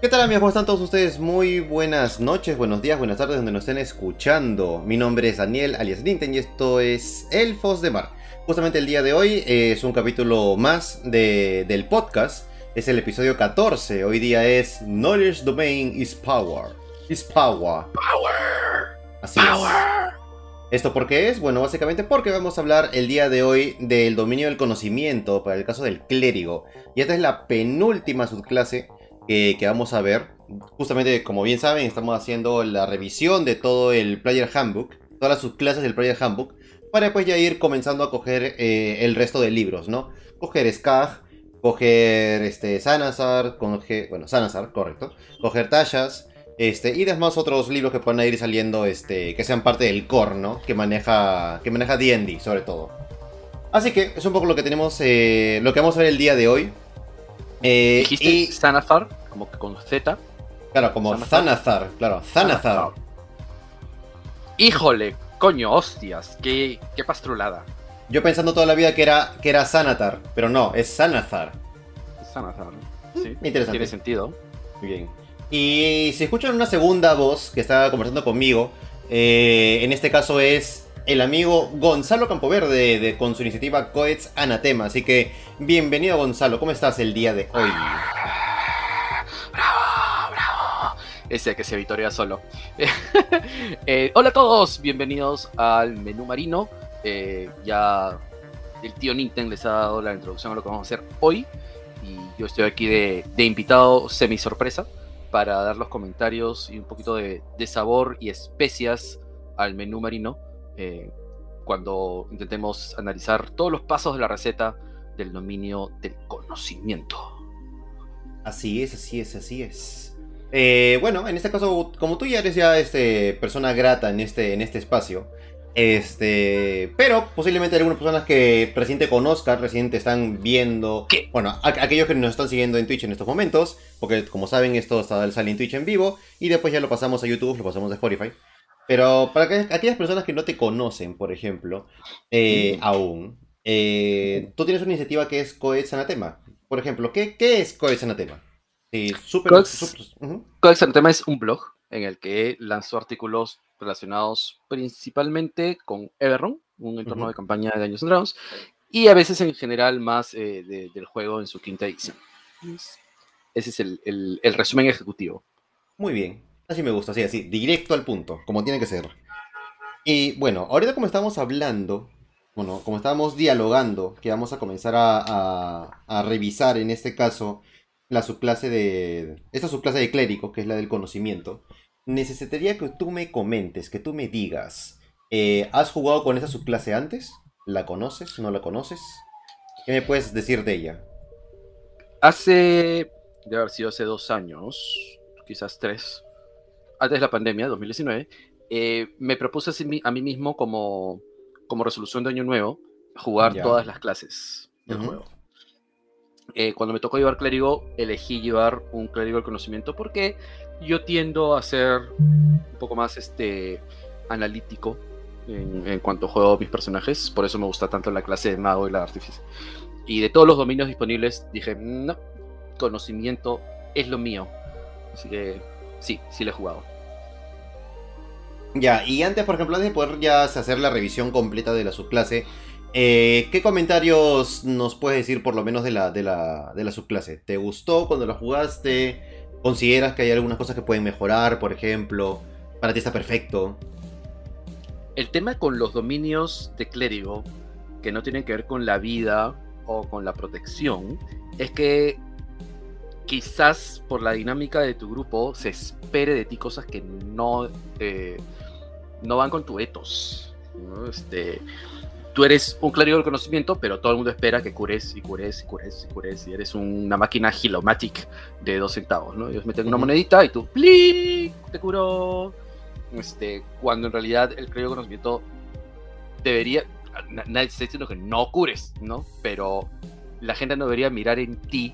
¿Qué tal amigos? ¿Cómo están todos ustedes? Muy buenas noches, buenos días, buenas tardes donde nos estén escuchando. Mi nombre es Daniel alias Ninten y esto es Elfos de Mar. Justamente el día de hoy es un capítulo más de, del podcast. Es el episodio 14. Hoy día es Knowledge Domain is Power. Is Power. Power. Así Power. es. ¿Esto por qué es? Bueno, básicamente porque vamos a hablar el día de hoy del dominio del conocimiento para el caso del clérigo. Y esta es la penúltima subclase que, vamos a ver. Justamente, como bien saben, estamos haciendo la revisión de todo el Player Handbook, todas las subclases del Player Handbook, para después ya ir comenzando a coger eh, el resto de libros, ¿no? Coger Skag, coger este, Sanazar, coger, bueno, Sanazar, correcto, coger Tashas, este, y demás otros libros que puedan ir saliendo, este, que sean parte del core, ¿no? Que maneja, que maneja D&D, sobre todo. Así que es un poco lo que tenemos, eh, lo que vamos a ver el día de hoy. Eh, Dijiste y, como que con Z. claro, como. Zanazar, claro, Zanazar. Híjole, coño, hostias, qué, qué pastrulada. Yo pensando toda la vida que era, que era Sanatar, pero no, es. Sanazar, ¿no? Sí, Interesante. tiene sentido. Bien. Y si escuchan una segunda voz que está conversando conmigo, eh, en este caso es el amigo Gonzalo Campoverde de, con su iniciativa Coets Anatema. Así que bienvenido Gonzalo, ¿cómo estás el día de hoy? ¡Bravo, bravo! Ese que se vitorea solo. Eh, hola a todos, bienvenidos al menú marino. Eh, ya el tío Ninten les ha dado la introducción a lo que vamos a hacer hoy. Y yo estoy aquí de, de invitado semi sorpresa para dar los comentarios y un poquito de, sabor y especias al menú marino. eh, cuando intentemos analizar todos los pasos de la receta del dominio del conocimiento. Así es, así es, así es. Eh, bueno, en este caso, como tú ya eres ya este, persona grata en este, en este espacio, este, pero posiblemente hay algunas personas que recién te conozcan, recién te están viendo. ¿Qué? Bueno, a- aquellos que nos están siguiendo en Twitch en estos momentos, porque como saben, esto está, sale en Twitch en vivo y después ya lo pasamos a YouTube, lo pasamos a Spotify. Pero para que- aquellas personas que no te conocen, por ejemplo, eh, Mm. aún, eh, tú tienes una iniciativa que es Coets Anatema. Por ejemplo, ¿qué, qué es Coets Anatema? Sí. Coets- súper- ujú. Codex Anatema es un blog en el que lanzó artículos relacionados principalmente con Everron, un entorno Ujú. de campaña de Dungeons and Dragons, y a veces en general más eh, de- del juego en su quinta edición. Es- Ese es el, el- el resumen ejecutivo. Muy bien. Así me gusta, así, así, directo al punto, como tiene que ser. Y bueno, ahorita como estamos hablando, bueno, como estábamos dialogando, que vamos a comenzar a, a- a revisar en este caso la subclase de. Esta subclase de clérigo, que es la del conocimiento. Necesitaría que tú me comentes, que tú me digas. eh, ¿Has jugado con esa subclase antes? ¿La conoces? ¿No la conoces? ¿Qué me puedes decir de ella? Hace, debe haber sido hace dos años, quizás tres, antes de la pandemia, 2019, eh, me propuse a mí mismo como, como resolución de año nuevo jugar Ya. todas las clases del juego. Eh, cuando me tocó llevar clérigo, elegí llevar un clérigo del conocimiento porque yo tiendo a ser un poco más este, analítico en, en cuanto juego mis personajes, por eso me gusta tanto la clase de mago y la de artífice. Y de todos los dominios disponibles, dije, no, conocimiento es lo mío. Así que sí, sí le he jugado. Ya, y antes, por ejemplo, antes de poder ya hacer la revisión completa de la subclase, eh, ¿qué comentarios nos puedes decir por lo menos de la, de, la, de la subclase? ¿Te gustó cuando la jugaste? ¿Consideras que hay algunas cosas que pueden mejorar, por ejemplo? ¿Para ti está perfecto? El tema con los dominios de clérigo, que no tienen que ver con la vida o con la protección, es que quizás por la dinámica de tu grupo se espere de ti cosas que no, eh, no van con tu ethos. ¿no? Este, tú eres un clérigo del conocimiento, pero todo el mundo espera que cures y cures y cures y cures. Y eres una máquina Hilomatic de dos centavos, ¿no? Ellos meten una monedita y tú, ¡plic! Te curó. Este, cuando en realidad el clérigo del conocimiento debería. na- Nadie está diciendo que no cures, ¿no? Pero la gente no debería mirar en ti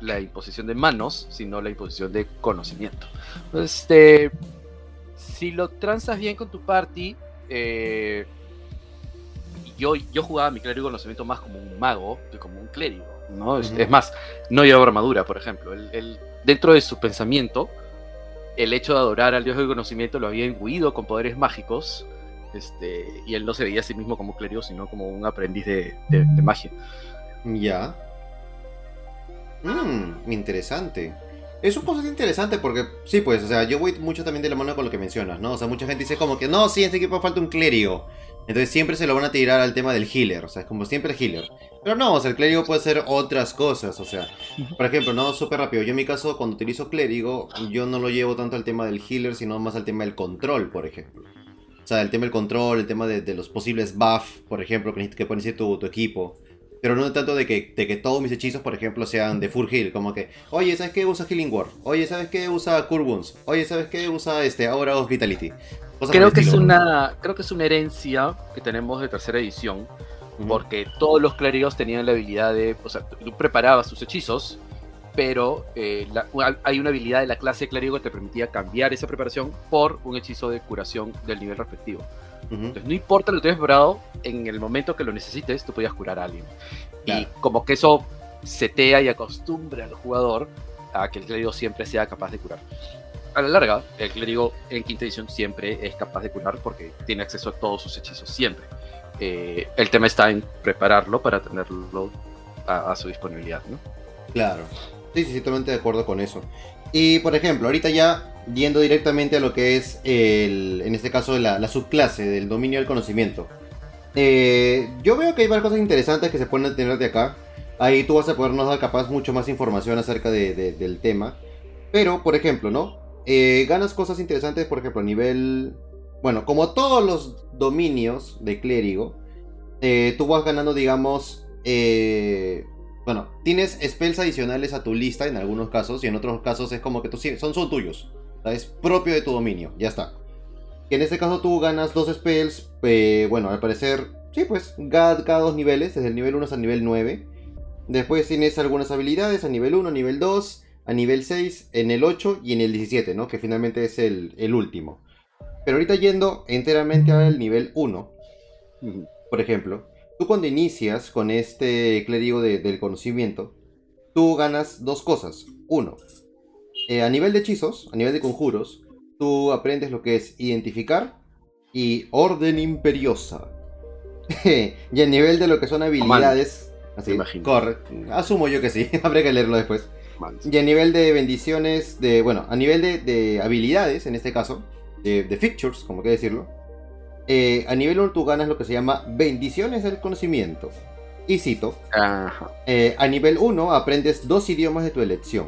la imposición de manos, sino la imposición de conocimiento. Este, si lo transas bien con tu party, eh, yo, yo jugaba mi clérigo conocimiento más como un mago que como un clérigo, ¿no? Es, es más, no llevaba armadura, por ejemplo. Él, él- dentro de su pensamiento, el hecho de adorar al dios del conocimiento lo había imbuido con poderes mágicos, este, y él no se veía a sí mismo como un clérigo, sino como un aprendiz de, de- de magia. Ya. Mmm, interesante. Es un concepto interesante porque, sí, pues, o sea, yo voy mucho también de la mano con lo que mencionas, ¿no? O sea, mucha gente dice como que, no, sí, en este equipo falta un clérigo. Entonces siempre se lo van a tirar al tema del healer, o sea, es como siempre healer. Pero no, o sea, el clérigo puede ser otras cosas, o sea, por ejemplo, no, súper rápido. Yo en mi caso, cuando utilizo clérigo, yo no lo llevo tanto al tema del healer, sino más al tema del control, por ejemplo. O sea, el tema del control, el tema de, de los posibles buff, por ejemplo, que, que pone tu, tu equipo. Pero no tanto de que, de que todos mis hechizos, por ejemplo, sean de full heal. Como que, oye, ¿sabes qué? Usa Healing Word. Oye, ¿sabes qué? Usa Cure Wounds. Oye, ¿sabes qué? Usa este, of Vitality. Creo que, es una, creo que es una herencia que tenemos de tercera edición, porque todos los clérigos tenían la habilidad de, o sea, tú preparabas tus hechizos, pero eh, la- hay una habilidad de la clase clérigo que te permitía cambiar esa preparación por un hechizo de curación del nivel respectivo. Entonces, no importa lo que hayas preparado, en el momento que lo necesites, tú podías curar a alguien. Y como que eso setea y acostumbra al jugador a que el clérigo siempre sea capaz de curar. A la larga, el clérigo en quinta edición siempre es capaz de curar porque tiene acceso a todos sus hechizos, siempre. Eh, el tema está en prepararlo para tenerlo a, su disponibilidad, ¿no? Claro. Sí, sí, totalmente de acuerdo con eso. Y por ejemplo, ahorita ya yendo directamente a lo que es el, en este caso la, la subclase del dominio del conocimiento. Eh, yo veo que hay varias cosas interesantes que se pueden tener de acá. Ahí tú vas a podernos dar capaz mucho más información acerca de- de- del tema. Pero, por ejemplo, ¿no? Eh, ganas cosas interesantes, por ejemplo, a nivel... Bueno, como todos los dominios de clérigo, eh, tú vas ganando, digamos... eh, bueno, tienes spells adicionales a tu lista en algunos casos y en otros casos es como que tú, son, son tuyos. Es propio de tu dominio, ya está. Que en este caso tú ganas dos spells, eh, bueno, al parecer, sí, pues, cada, cada dos niveles, desde el nivel 1 hasta el nivel 9. Después tienes algunas habilidades a nivel 1, a nivel 2, a nivel 6, en el 8 y en el 17, ¿no? Que finalmente es el, el último. Pero ahorita yendo enteramente al nivel 1, por ejemplo, tú cuando inicias con este clérigo de- del conocimiento, tú ganas dos cosas. Uno, eh, a nivel de hechizos, a nivel de conjuros, tú aprendes lo que es identificar y orden imperiosa. y a nivel de lo que son habilidades, así, corre, asumo yo que sí, habrá que leerlo después. Y a nivel de bendiciones, de, bueno, a nivel de, de habilidades, en este caso, de, de features, como que decirlo, eh, a nivel 1 tú ganas lo que se llama bendiciones del conocimiento. Y cito, Ajá. eh, a nivel 1 aprendes dos idiomas de tu elección.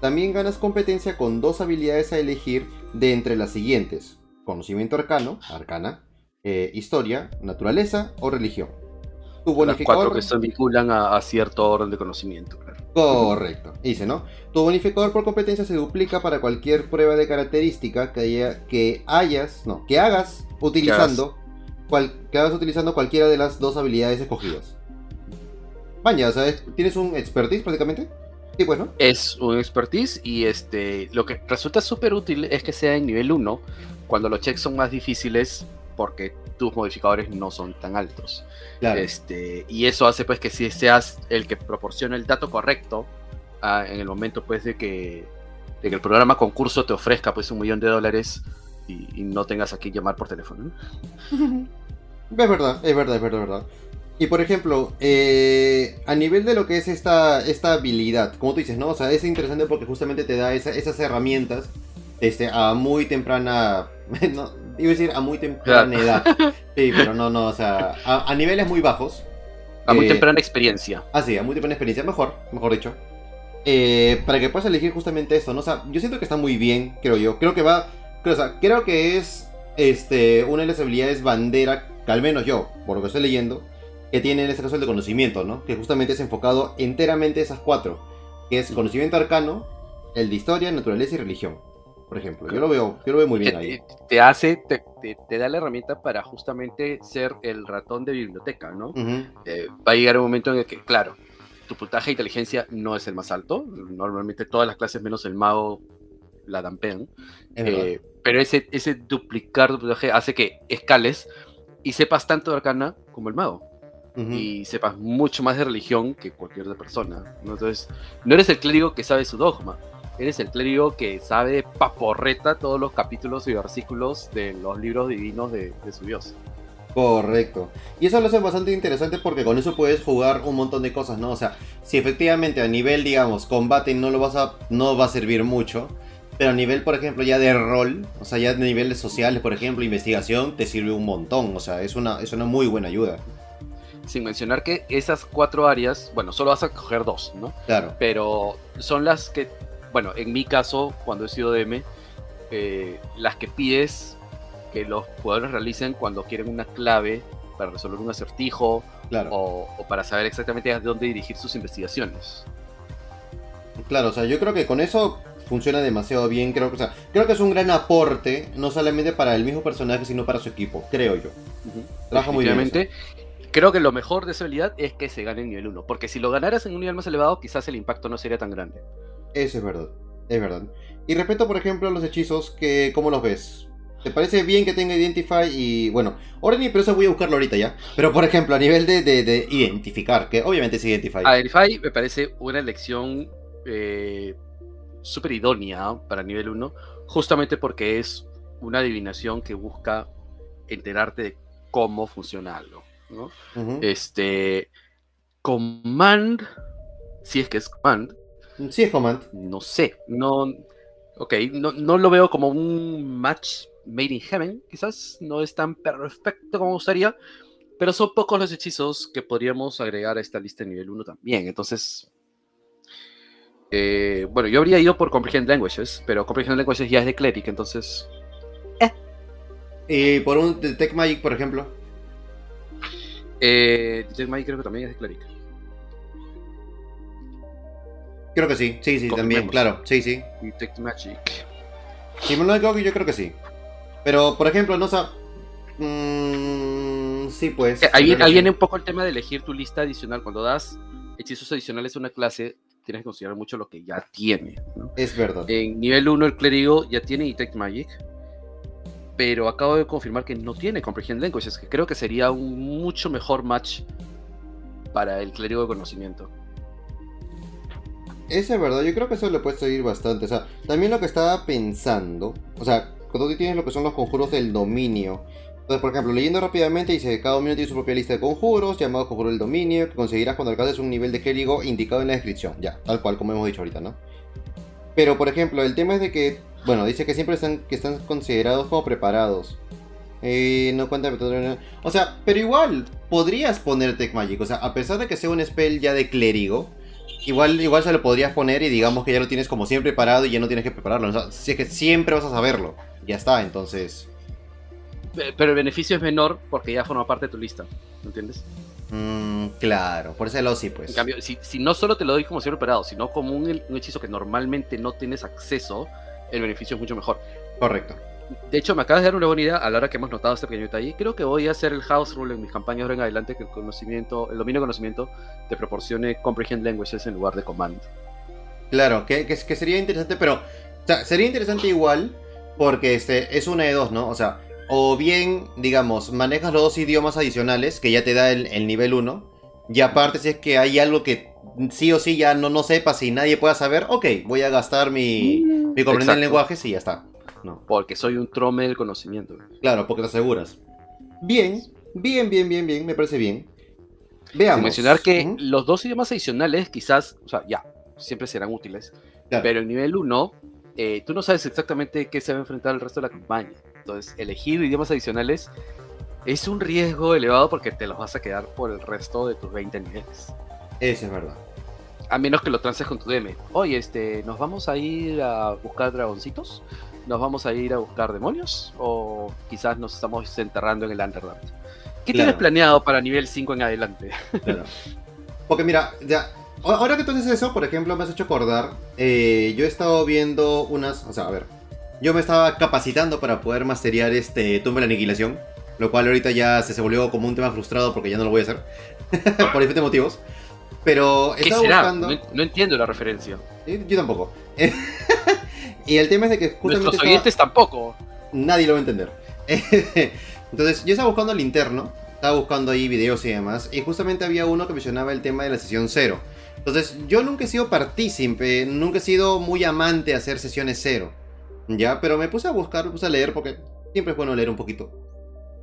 También ganas competencia con dos habilidades a elegir de entre las siguientes. Conocimiento arcano, arcana, eh, historia, naturaleza o religión. Tu Las bonificador... cuatro que se vinculan a, a cierto orden de conocimiento, claro. Correcto. Dice, ¿no? Tu bonificador por competencia se duplica para cualquier prueba de característica que, haya- que hayas, no, que hagas utilizando, cual- que hagas utilizando cualquiera de las dos habilidades escogidas. Vaya, o sea, es- tienes un expertise prácticamente. Sí, pues, ¿no? Es un expertise y este lo que resulta súper útil es que sea en nivel 1 cuando los checks son más difíciles porque tus modificadores no son tan altos. Claro. Este, y eso hace pues que si seas el que proporciona el dato correcto ah, en el momento pues de que, de que el programa concurso te ofrezca pues un millón de dólares y, y no tengas a quien llamar por teléfono. ¿no? Es verdad, es verdad, es verdad, es verdad. Y por ejemplo, eh, a nivel de lo que es esta, esta habilidad, como tú dices, ¿no? O sea, es interesante porque justamente te da esa- esas herramientas este, a muy temprana. No, iba a decir a muy temprana edad. Sí, pero no, no, o sea, a, a niveles muy bajos. A muy Eh, temprana experiencia. Ah, sí, a muy temprana experiencia, mejor, mejor dicho. Eh, para que puedas elegir justamente esto, ¿no? O sea, yo siento que está muy bien, creo yo. Creo que va. Creo, o sea, creo que es este, una de las habilidades bandera, que al menos yo, por lo que estoy leyendo, que tiene en este caso el de conocimiento, ¿no? Que justamente es enfocado enteramente a esas cuatro. Que es conocimiento arcano, el de historia, naturaleza y religión. Por ejemplo. Yo lo veo, yo lo veo muy bien ahí. te- hace, te, te- te da la herramienta para justamente ser el ratón de biblioteca, ¿no? Ujú, Eh, va a llegar un momento en el que, claro, tu puntaje de inteligencia no es el más alto. Normalmente todas las clases menos el mago la dampean. Eh, pero ese, ese duplicar duplicaje hace que escales y sepas tanto de arcana como el mago. Ujú. Y sepas mucho más de religión que cualquier otra persona. ¿no? Entonces, no eres el clérigo que sabe su dogma. Eres el clérigo que sabe de paporreta todos los capítulos y versículos de los libros divinos de, de su dios. Correcto. Y eso lo hace bastante interesante porque con eso puedes jugar un montón de cosas, ¿no? O sea, si efectivamente a nivel, digamos, combate no lo vas a. no va a servir mucho. Pero a nivel, por ejemplo, ya de rol, o sea, ya de niveles sociales, por ejemplo, investigación, te sirve un montón. O sea, es una, es una muy buena ayuda. Sin mencionar que esas cuatro áreas, bueno, solo vas a coger dos, ¿no? Claro. pero son las que, bueno, en mi caso, cuando he sido DM, eh, las que pides que los jugadores realicen cuando quieren una clave para resolver un acertijo Claro. o, o para saber exactamente a dónde dirigir sus investigaciones. Claro, o sea, yo creo que con eso funciona demasiado bien. Creo que, o sea, creo que es un gran aporte, no solamente para el mismo personaje, sino para su equipo, creo yo. Trabaja muy bien. Creo que lo mejor de esa habilidad es que se gane en nivel 1, porque si lo ganaras en un nivel más elevado, quizás el impacto no sería tan grande. Eso es verdad, es verdad. Y respecto, por ejemplo, a los hechizos, que, ¿cómo los ves? ¿Te parece bien que tenga Identify y, bueno, ahora ni pero eso voy a buscarlo ahorita ya. Pero, por ejemplo, a nivel de, de- de identificar, que obviamente es Identify. Identify me parece una elección eh, súper idónea para nivel 1, justamente porque es una adivinación que busca enterarte de cómo funciona algo. Este. Command. Si es que es Command. Sí, es Command. No sé. No. Ok, no, no lo veo como un match made in heaven, quizás. No es tan perfecto como gustaría. Pero son pocos los hechizos que podríamos agregar a esta lista de nivel 1 también. Entonces. eh, bueno, yo habría ido por Comprehend Languages, pero Comprehend Languages ya es de Cleric, entonces. Y por un Detect Magic, por ejemplo. Eh, Detect Magic creo que también es de Cleric. Creo que sí, sí, sí, también, claro, sí, sí. Detect Magic. Si me lo yo creo que sí. Pero, por ejemplo, no sé. mm, sí, pues. Eh, Ahí, ahí viene un poco el tema de elegir tu lista adicional. Cuando das hechizos adicionales a una clase, tienes que considerar mucho lo que ya tiene. ¿no? Es verdad. En nivel 1, el clérigo ya tiene Detect Magic. Pero acabo de confirmar que no tiene Comprehend Languages, que creo que sería un mucho mejor match para el clérigo de conocimiento. Es verdad, yo creo que eso le puede seguir bastante. O sea, también lo que estaba pensando, o sea, cuando tú tienes lo que son los conjuros del dominio. Entonces, por ejemplo, leyendo rápidamente, dice que cada dominio tiene su propia lista de conjuros, llamados conjuros del dominio, que conseguirás cuando alcances un nivel de clérigo indicado en la descripción. Ya, tal cual, como hemos dicho ahorita, ¿no? Pero, por ejemplo, el tema es de que, bueno, dice que siempre están, que están considerados como preparados. Eh, no cuenta O sea, pero igual, podrías poner Tech Magic. O sea, a pesar de que sea un spell ya de clérigo, Igual, igual se lo podrías poner y digamos que ya lo tienes como siempre preparado y ya no tienes que prepararlo. O sea, si es que siempre vas a saberlo. Ya está, entonces. Pero el beneficio es menor porque ya forma parte de tu lista. ¿Me entiendes? mm, claro, por ese lado sí, pues. En cambio, si, si no solo te lo doy como siempre operado, sino como un, un hechizo que normalmente no tienes acceso, el beneficio es mucho mejor. Correcto. De hecho, me acabas de dar una buena idea a la hora que hemos notado este pequeño detalle. Creo que voy a hacer el house rule en mis campañas ahora en adelante, que el conocimiento, el dominio de conocimiento te proporcione comprehend languages en lugar de command. Claro, que, que, que sería interesante, pero. O sea, sería interesante igual porque este, es una de dos, ¿no? O sea, o bien, digamos, manejas los dos idiomas adicionales que ya te da el, el nivel 1. Y aparte, si es que hay algo que sí o sí ya no, no sepas y nadie pueda saber, ok, voy a gastar mi, mi Exacto. lenguajes y ya está. No. Porque soy un trome del conocimiento. Claro, porque te aseguras. Bien, bien, bien, bien, bien, me parece bien. Veamos. Sin mencionar que los dos idiomas adicionales, quizás, o sea, ya, siempre serán útiles. claro. Pero el nivel 1, eh, tú no sabes exactamente qué se va a enfrentar el resto de la campaña. Entonces, elegir idiomas adicionales es un riesgo elevado porque te los vas a quedar por el resto de tus 20 niveles. Eso es verdad. A menos que lo transes con tu DM. Oye, este, ¿nos vamos a ir a buscar dragoncitos? ¿Nos vamos a ir a buscar demonios? ¿O quizás nos estamos enterrando en el Underdark? ¿Qué Claro. tienes planeado para nivel 5 en adelante? Claro. Porque mira, ya. Ahora que tú dices eso, por ejemplo, me has hecho acordar. eh, yo he estado viendo unas. O sea, a ver. Yo me estaba capacitando para poder masterear este Tumba de la Aniquilación. Lo cual ahorita ya se, se volvió como un tema frustrado porque ya no lo voy a hacer. por diferentes motivos. Pero ¿Qué estaba será? buscando. No, no entiendo la referencia. Eh, Yo tampoco. Y el tema es de que justamente. Nuestros oyentes tampoco. Nadie lo va a entender. Entonces, yo estaba buscando el interno, estaba buscando ahí videos y demás, y justamente había uno que mencionaba el tema de la sesión cero. Entonces, yo nunca he sido partícipe, nunca he sido muy amante de hacer sesiones cero. Ya, pero me puse a buscar, me puse a leer porque siempre es bueno leer un poquito.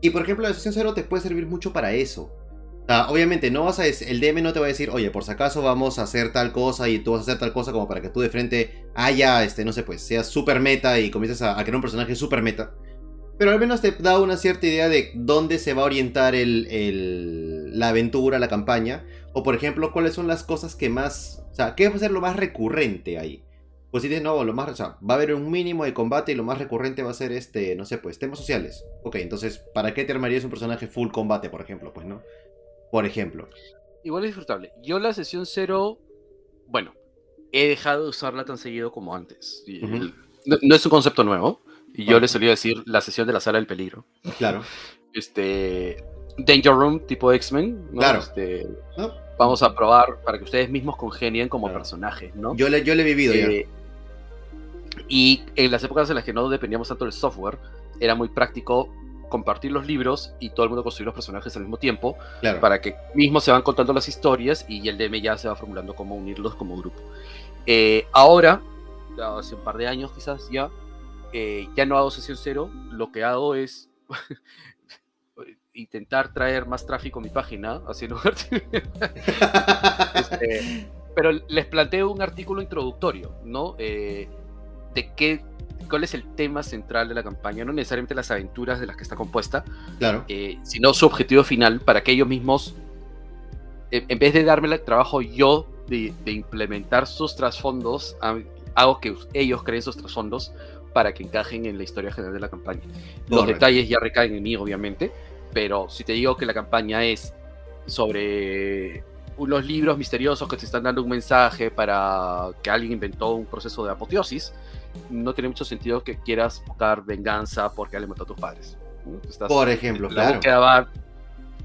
Y por ejemplo, la sesión cero te puede servir mucho para eso. Obviamente, no vas a el DM no te va a decir, oye, por si acaso vamos a hacer tal cosa y tú vas a hacer tal cosa como para que tú de frente haya, este, no sé, pues, seas super meta y comiences a, crear un personaje super meta. Pero al menos te da una cierta idea de dónde se va a orientar el, la aventura, la campaña. O por ejemplo, cuáles son las cosas que más... O sea, qué va a ser lo más recurrente ahí. Pues si dices, no, lo más, o sea, va a haber un mínimo de combate y lo más recurrente va a ser este, no sé, pues temas sociales. Ok, entonces, ¿para qué te armarías un personaje full combate, por ejemplo? Pues no. Por ejemplo. Igual es disfrutable. Yo la sesión cero, bueno, he dejado de usarla tan seguido como antes. no, es un concepto nuevo. Y yo le solía decir la sesión de la sala del peligro. Claro. Este. Danger Room tipo X-Men. Claro. Este, Vamos a probar para que ustedes mismos congenien como personajes, ¿no? Yo le, yo le he vivido ya. Eh, y en las épocas en las que no dependíamos tanto del software, era muy práctico compartir los libros y todo el mundo construir los personajes al mismo tiempo para que mismos se van contando las historias y el DM ya se va formulando cómo unirlos como grupo. Eh, ahora, hace un par de años quizás ya, eh, ya no hago sesión cero, lo que hago es intentar traer más tráfico a mi página, así lugar este, pero les planteo un artículo introductorio, ¿no? Eh, de qué, cuál es el tema central de la campaña, no necesariamente las aventuras de las que está compuesta, claro. Eh, sino su objetivo final para que ellos mismos, en vez de darme el trabajo yo de, implementar sus trasfondos, hago que ellos creen sus trasfondos para que encajen en la historia general de la campaña. Los detalles ya recaen en mí, obviamente, pero si te digo que la campaña es sobre unos libros misteriosos que te están dando un mensaje para que alguien inventó un proceso de apoteosis, no tiene mucho sentido que quieras buscar venganza porque alguien mató a tus padres. por ejemplo, la claro. va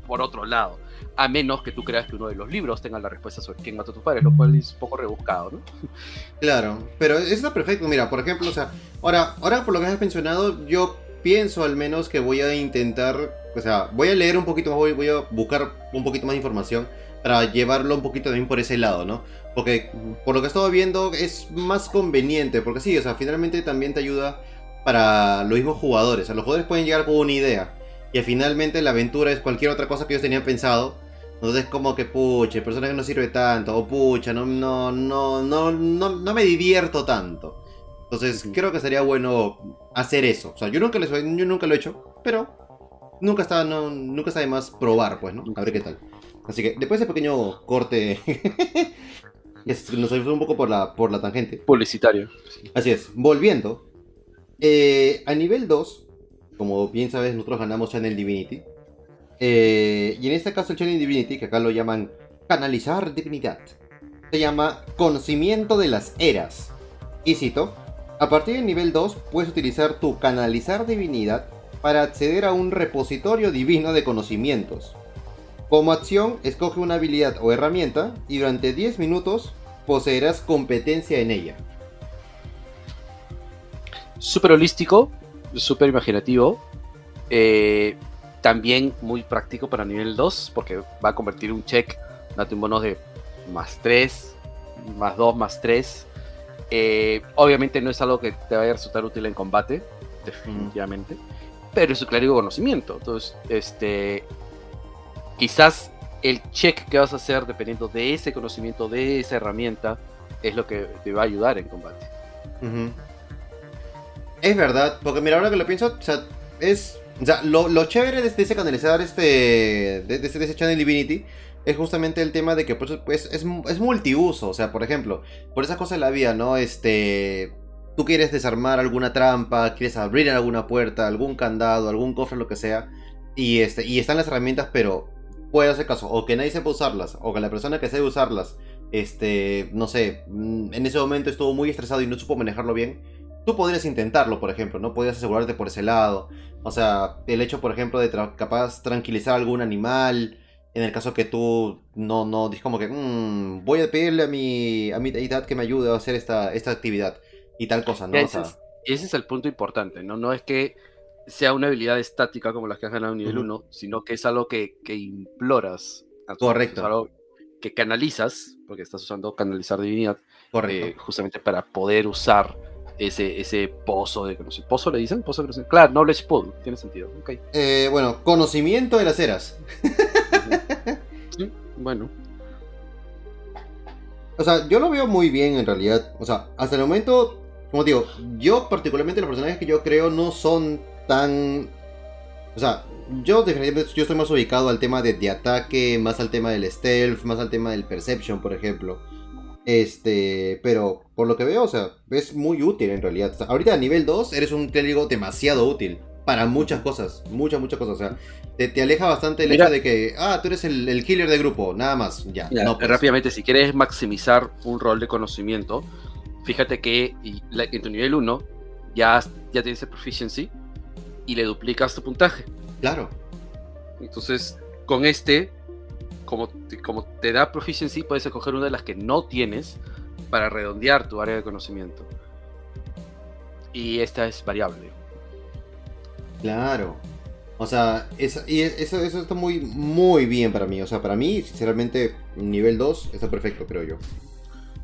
por otro lado. A menos que tú creas que uno de los libros tenga la respuesta sobre quién mató a tus padres, lo cual es un poco rebuscado, ¿no? Claro, pero eso está perfecto. Mira, por ejemplo, o sea, ahora, ahora por lo que has mencionado, yo pienso al menos que voy a intentar, o sea, voy a leer un poquito más, voy, a buscar un poquito más información para llevarlo un poquito también por ese lado, ¿no? Porque por lo que he estado viendo es más conveniente, porque sí, o sea, finalmente también te ayuda para los mismos jugadores. O sea, los jugadores pueden llegar con una idea y finalmente la aventura es cualquier otra cosa que ellos tenían pensado. Entonces como que pucha, el personaje no sirve tanto, o pucha, no, no, no, no, no, no me divierto tanto. Entonces creo que sería bueno hacer eso. O sea, yo nunca, yo nunca lo he hecho, pero nunca está, no, nunca está de más probar, pues, ¿no? A ver qué tal. Así que después de ese pequeño corte nos fue un poco por la, por la tangente. Publicitario. Así es. Volviendo. Eh, a nivel 2, como bien sabes, nosotros ganamos Channel Divinity. Eh, y en este caso el Channel Divinity, que acá lo llaman canalizar divinidad, se llama conocimiento de las eras. Y cito, a partir del nivel 2 puedes utilizar tu canalizar divinidad para acceder a un repositorio divino de conocimientos como acción, escoge una habilidad o herramienta y durante 10 minutos poseerás competencia en ella. Súper holístico, súper imaginativo. Eh, también muy práctico para nivel 2, porque va a convertir un check, date un bono de más 3, más 2, más 3. Eh, obviamente no es algo que te vaya a resultar útil en combate, definitivamente, pero es un claro conocimiento. Entonces, este, quizás el check que vas a hacer dependiendo de ese conocimiento, de esa herramienta, es lo que te va a ayudar en combate. Es verdad, porque mira, ahora que lo pienso, o sea, es. O sea, lo, chévere de, ese canalizar este. De, ese Channel Divinity es justamente el tema de que pues, pues, es, es multiuso. O sea, por ejemplo, por esa cosa de la vida, ¿no? Este. Tú quieres desarmar alguna trampa, quieres abrir alguna puerta, algún candado, algún cofre, lo que sea. Y, este, y están las herramientas, pero puede hacer caso, o que nadie sepa usarlas, o que la persona que sepa usarlas, este, no sé, mm, en ese momento estuvo muy estresado y no supo manejarlo bien, tú podrías intentarlo, por ejemplo, ¿no? Podrías asegurarte por ese lado. O sea, el hecho, por ejemplo, de capaz tranquilizar a algún animal, en el caso que tú no, no, dices como que, mm, voy a pedirle a mi, a mi deidad que me ayude a hacer esta, esta actividad. y tal cosa, ¿no? Ese, es, ese es el punto importante, ¿no? No es que sea una habilidad estática como las que has ganado en nivel 1, sino que es algo que, que imploras. Correcto. Es algo que canalizas, porque estás usando canalizar divinidad, Correcto. eh, justamente para poder usar ese, ese pozo de conocimiento. ¿Pozo le dicen? Pozo de conocimiento. Claro, Knowledge Pool, tiene sentido. ok. Eh, bueno, conocimiento de las eras. Sí, bueno. O sea, yo lo veo muy bien en realidad. O sea, hasta el momento, como digo, yo particularmente los personajes que yo creo no son tan... O sea, yo definitivamente yo estoy más ubicado al tema de, de ataque, más al tema del stealth, más al tema del perception, por ejemplo. Este, pero por lo que veo, o sea, es muy útil en realidad. O sea, ahorita a nivel 2 eres un clérigo demasiado útil para muchas cosas, muchas, muchas cosas. O sea, te, te aleja bastante el Mira. hecho de que, ah, tú eres el, el healer de grupo, nada más, ya. Mira, no, pues. rápidamente, si quieres maximizar un rol de conocimiento, fíjate que y la- en tu nivel 1 ya, ya tienes el proficiency y le duplicas tu puntaje. Claro, Entonces, con este, como te, como te da proficiency, puedes escoger una de las que no tienes para redondear tu área de conocimiento. Y esta es variable. claro. O sea, es- y es- eso, eso está muy, muy bien para mí. O sea, para mí, sinceramente, nivel 2 está perfecto, creo yo.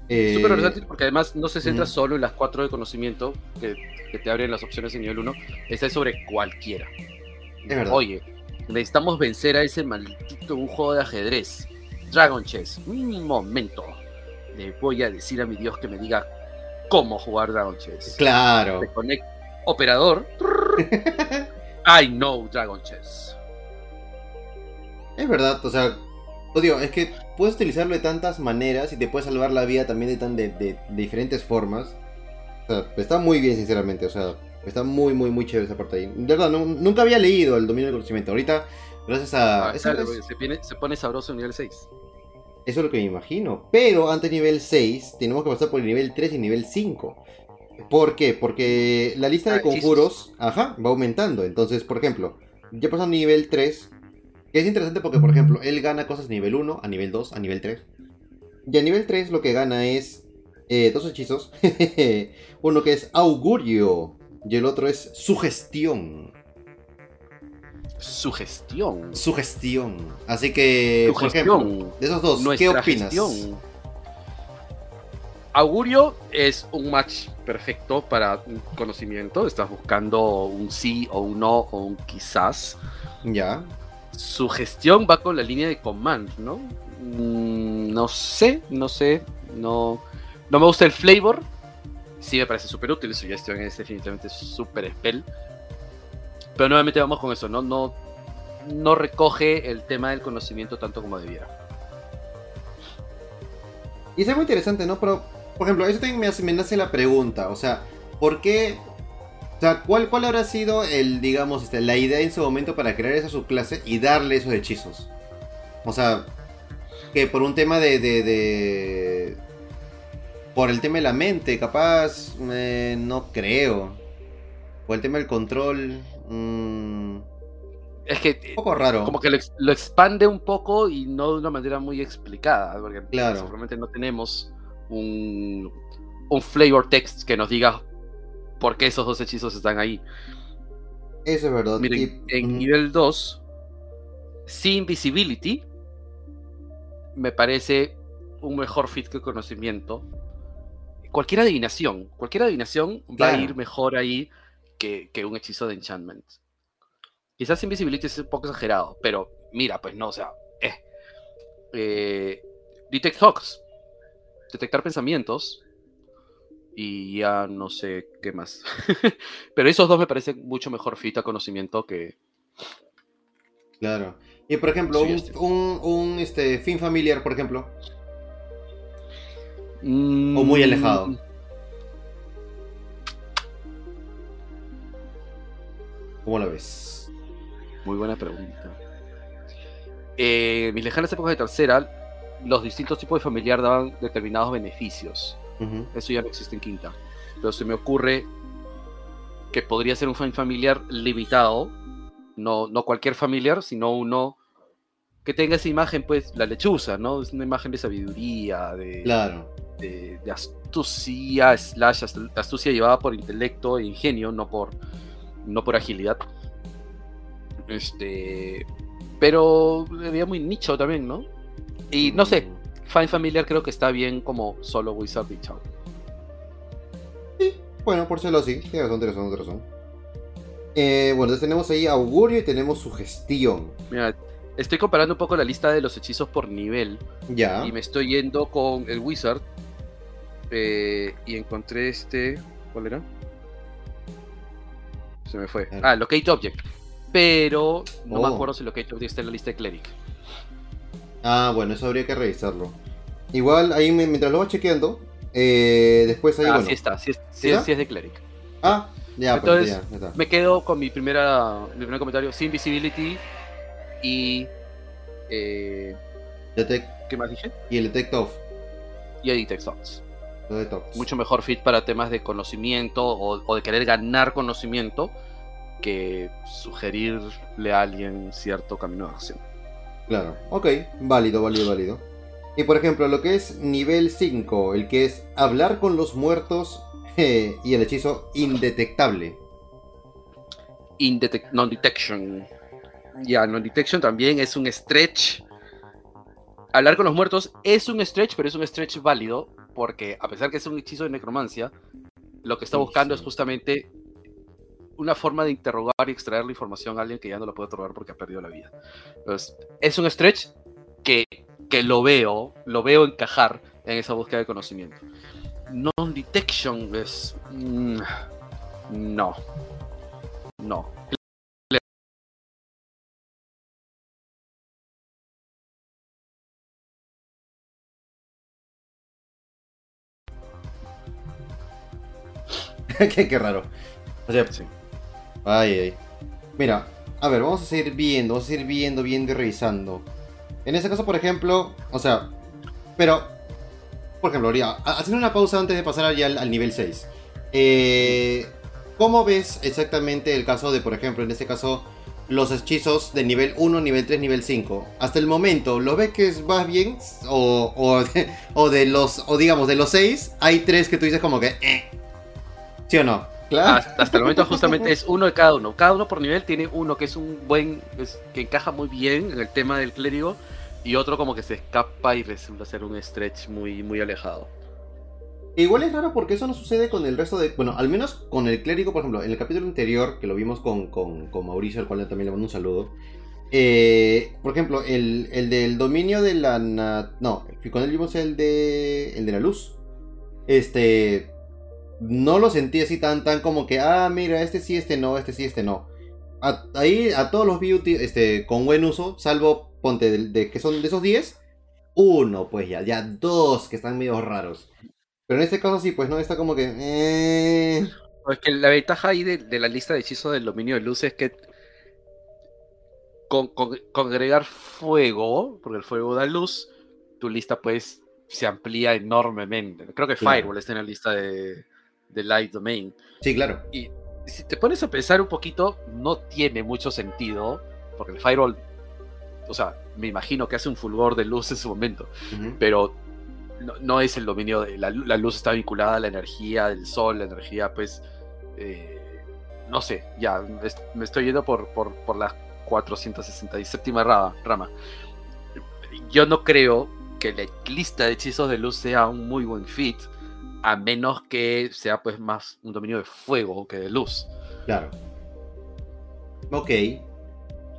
Eh, Súper versátil porque además no se centra solo en las cuatro de conocimiento que, que te abren las opciones en nivel 1. Esta es sobre cualquiera. Es verdad. Oye, necesitamos vencer a ese maldito un juego de ajedrez. Dragon Chess. Un momento. Le voy a decir a mi Dios que me diga cómo jugar Dragon Chess. Claro. Te Operador. I know Dragon Chess. Es verdad, o sea, digo, es que puedes utilizarlo de tantas maneras y te puede salvar la vida también de, tan, de, de- de diferentes formas. O sea, está muy bien, sinceramente, o sea, está muy, muy, muy chévere esa parte ahí. De verdad, no- nunca había leído el dominio del conocimiento. Ahorita, gracias a... Ah, eso, claro, es, se, viene- se pone sabroso en nivel 6. eso es lo que me imagino. Pero antes de nivel 6, tenemos que pasar por el nivel 3 y nivel 5. ¿Por qué? Porque la lista de Ah, conjuros, ajá, va aumentando. Entonces, por ejemplo, ya a nivel 3, que es interesante porque, por ejemplo, él gana cosas a nivel 1, a nivel 2, a nivel 3. Y a nivel 3 lo que gana es eh, dos hechizos. Uno que es augurio y el otro es sugestión. Sugestión. Sugestión. Así que, por ejemplo, de esos dos, ¿qué opinas? gestión. Augurio es un match perfecto para un conocimiento. Estás buscando un sí o un no o un quizás. Ya. Su gestión va con la línea de command, ¿no? Mm, no sé, no sé. No, no me gusta el flavor. Sí me parece súper útil. Su gestión es definitivamente súper spell. Pero nuevamente vamos con eso, ¿no? No, no recoge el tema del conocimiento tanto como debiera. Y es muy interesante, ¿no? Pero, por ejemplo, eso también me, hace, me nace la pregunta, o sea, ¿por qué? O sea, ¿cuál, cuál habrá sido el, digamos, este, la idea en su momento para crear esa subclase y darle esos hechizos? O sea, que por un tema de... de, de- por el tema de la mente, capaz, eh, no creo. Por el tema del control, mm, un Es que poco raro. como que lo expande un poco y no de una manera muy explicada, porque Claro. seguramente no tenemos un, un flavor text que nos diga por qué esos dos hechizos están ahí. Eso es verdad. Miren, Y- en nivel 2, sí Invisibility me parece un mejor fit que conocimiento. Cualquier adivinación, cualquier adivinación va a ir mejor ahí que, que un hechizo de enchantment. Quizás Invisibility es un poco exagerado, pero mira, pues no, o sea, eh. Eh, Detect Thoughts, detectar pensamientos y ya no sé qué más. pero esos dos me parecen mucho mejor fit a conocimiento que, Claro. Y por ejemplo, Sí, un, este. un, un, este, fin familiar, por ejemplo. O muy alejado. ¿Cómo la ves? Muy buena pregunta. Eh, mis lejanas épocas de tercera, los distintos tipos de familiar daban determinados beneficios. Eso ya no existe en quinta. Pero se me ocurre que podría ser un familiar limitado. No, no cualquier familiar, sino uno que tenga esa imagen, pues, la lechuza, ¿no? Es una imagen de sabiduría, de, Claro. de, astucia, slash astucia llevada por intelecto e ingenio, no por, no por agilidad. Este, pero había muy nicho también, ¿no? Y no sé, Fine Familiar creo que está bien como solo Wizard y chao. Sí, bueno, por serlo así, tienes razón, tienes razón, tienes razón. Eh, bueno, entonces tenemos ahí augurio y tenemos sugestión. Mira, estoy comparando un poco la lista de los hechizos por nivel. Ya. Y me estoy yendo con el Wizard. Eh, y encontré este. ¿Cuál era? Se me fue. Ah, Locate Object. Pero no me oh. acuerdo si Locate Object está en la lista de Cleric. Ah, bueno, eso habría que revisarlo. Igual ahí mientras lo va chequeando, eh, después ahí. Ah, sí está, sí, sí, es de Cleric. Ah, ya, pues, Entonces, me quedo con mi primera mi primer comentario: Sin Visibility y. Eh, ¿Qué más dije? Y el Detect Off. Y el Detect Thoughts. Mucho mejor fit para temas de conocimiento o, de querer ganar conocimiento que sugerirle a alguien cierto camino de acción. Claro, ok, válido, válido, válido. Y por ejemplo, lo que es nivel 5, el que es hablar con los muertos eh, y el hechizo indetectable. non-detection. Ya, non-detection también es un stretch. Hablar con los muertos es un stretch, pero es un stretch válido porque a pesar que es un hechizo de necromancia, lo que está buscando es justamente una forma de interrogar y extraer la información a alguien que ya no lo puede otorgar porque ha perdido la vida. Entonces, es un stretch que, que lo veo, lo veo encajar en esa búsqueda de conocimiento. Non-detection es... Mm, no. No. qué, raro. O sea, sí. Ay, ay. Mira, a ver, vamos a seguir viendo, vamos a seguir viendo, viendo y revisando. En este caso, por ejemplo, o sea, pero, por ejemplo, haciendo una pausa antes de pasar ya al, nivel 6. Eh, ¿Cómo ves exactamente el caso de, por ejemplo, en este caso, los hechizos de nivel 1, nivel 3, nivel 5? Hasta el momento, ¿lo ves que va bien? O, o, de, los, o digamos, de los 6, hay 3 que tú dices como que... Eh, ¿Sí o no? Claro. Hasta, el momento justamente es uno de cada uno. Cada uno por nivel tiene uno que es un buen, que encaja muy bien en el tema del clérigo y otro como que se escapa y resulta ser un stretch muy, muy alejado. Igual es raro porque eso no sucede con el resto de. Bueno, al menos con el clérigo, por ejemplo, en el capítulo anterior que lo vimos con, con, Mauricio, al cual también le mando un saludo. Eh, por ejemplo, el, el, del dominio de la. No, con él vimos el de. El de la luz. Este no lo sentí así tan, tan como que, ah, mira, este sí, este no, este sí, este no. ahí a todos los vi este, con buen uso, salvo, ponte, de, que son de esos 10, uno, pues ya, ya dos que están medio raros. Pero en este caso sí, pues no, está como que... Eh... Es que la ventaja ahí de, la lista de hechizos del dominio de luz es que con, agregar fuego, porque el fuego da luz, tu lista pues se amplía enormemente. Creo que Fireball está en la lista de, de Light Domain. Sí, claro. Y si te pones a pensar un poquito, no tiene mucho sentido, porque el Firewall, o sea, me imagino que hace un fulgor de luz en su momento, pero no, es el dominio de la, luz está vinculada a la energía del sol, la energía, pues, eh, no sé, ya, me estoy yendo por, por, por la 467 rama, rama. Yo no creo que la lista de hechizos de luz sea un muy buen fit a menos que sea pues más un dominio de fuego que de luz. Claro. Ok.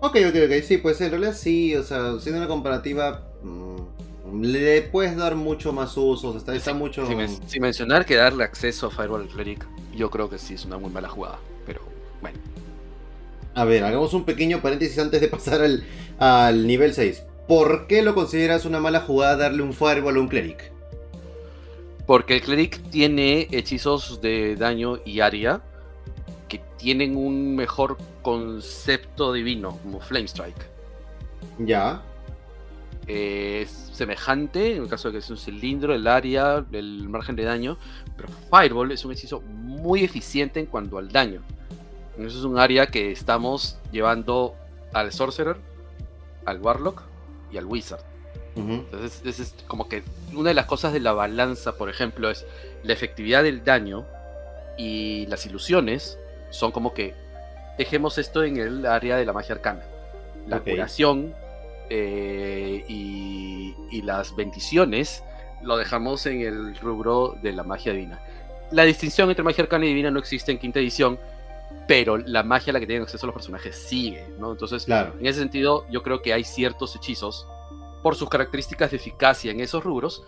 Ok, ok, ok. Sí, pues en realidad sí, o sea, siendo una comparativa, mm, le puedes dar mucho más usos, está, está mucho... Sin, mencionar que darle acceso a Firewall Cleric, yo creo que sí es una muy mala jugada, pero bueno. A ver, hagamos un pequeño paréntesis antes de pasar al, al nivel 6. ¿Por qué lo consideras una mala jugada darle un Firewall a un Cleric? Porque el cleric tiene hechizos de daño y área que tienen un mejor concepto divino, como Flame Strike. Ya. es semejante, en el caso de que es un cilindro, el área, el margen de daño, pero Fireball es un hechizo muy eficiente en cuanto al daño. Eso es un área que estamos llevando al Sorcerer, al Warlock y al Wizard. Entonces, es como que una de las cosas de la balanza, por ejemplo, es la efectividad del daño y las ilusiones son como que dejemos esto en el área de la magia arcana. La curación eh, y, y, las bendiciones lo dejamos en el rubro de la magia divina. La distinción entre magia arcana y divina no existe en quinta edición, pero la magia a la que tienen acceso los personajes sigue, ¿no? Entonces, en ese sentido, yo creo que hay ciertos hechizos, por sus características de eficacia en esos rubros,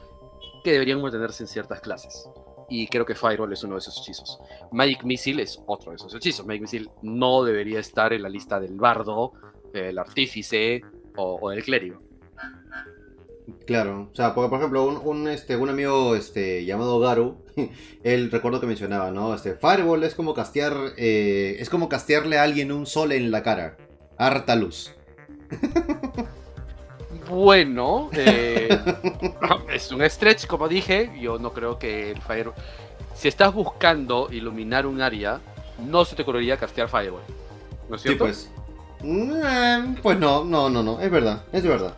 que deberían mantenerse en ciertas clases. Y creo que Fireball es uno de esos hechizos. Magic Missile es otro de esos hechizos. Magic Missile no debería estar en la lista del bardo, del artífice o, del clérigo. Claro, o sea, porque por ejemplo, un, este, un amigo este, llamado Garu, él recuerdo que mencionaba, ¿no? Este, Fireball es como castear, eh, es como castearle a alguien un sol en la cara. Harta luz. Bueno, eh, es un stretch, como dije. Yo no creo que el Fireball. Si estás buscando iluminar un área, no se te ocurriría castear Fireball. ¿No es cierto? Sí, pues. Mm, pues no, no, no, no. Es verdad, es verdad.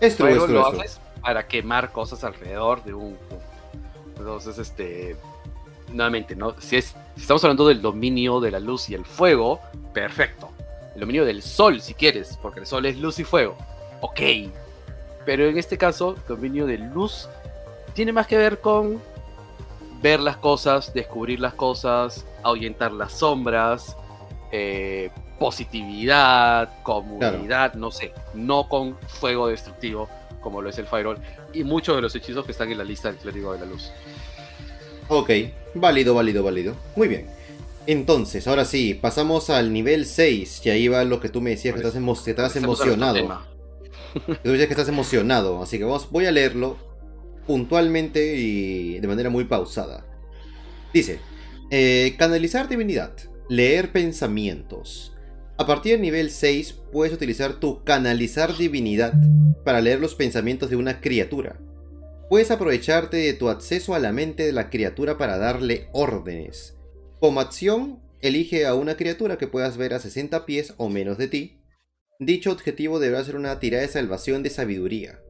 Es true, es lo haces para quemar cosas alrededor de un. Entonces, este. Nuevamente, ¿no? Si, es, si estamos hablando del dominio de la luz y el fuego, perfecto. El dominio del sol, si quieres, porque el sol es luz y fuego ok. Pero en este caso, dominio de luz tiene más que ver con ver las cosas, descubrir las cosas, ahuyentar las sombras, eh, positividad, comunidad, no sé, no con fuego destructivo como lo es el Firewall y muchos de los hechizos que están en la lista del clérigo de la luz. Ok, válido, válido, válido. Muy bien. Entonces, ahora sí, pasamos al nivel 6, y ahí va lo que tú me decías que estás, estabas emocionado. Tú que estás emocionado, así que vamos, voy a leerlo puntualmente y de manera muy pausada. Dice, eh, canalizar divinidad, leer pensamientos. A partir del nivel 6 puedes utilizar tu canalizar divinidad para leer los pensamientos de una criatura. Puedes aprovecharte de tu acceso a la mente de la criatura para darle órdenes. Como acción, elige a una criatura que puedas ver a 60 pies o menos de ti Dicho objetivo deberá ser una tirada de salvación de sabiduría.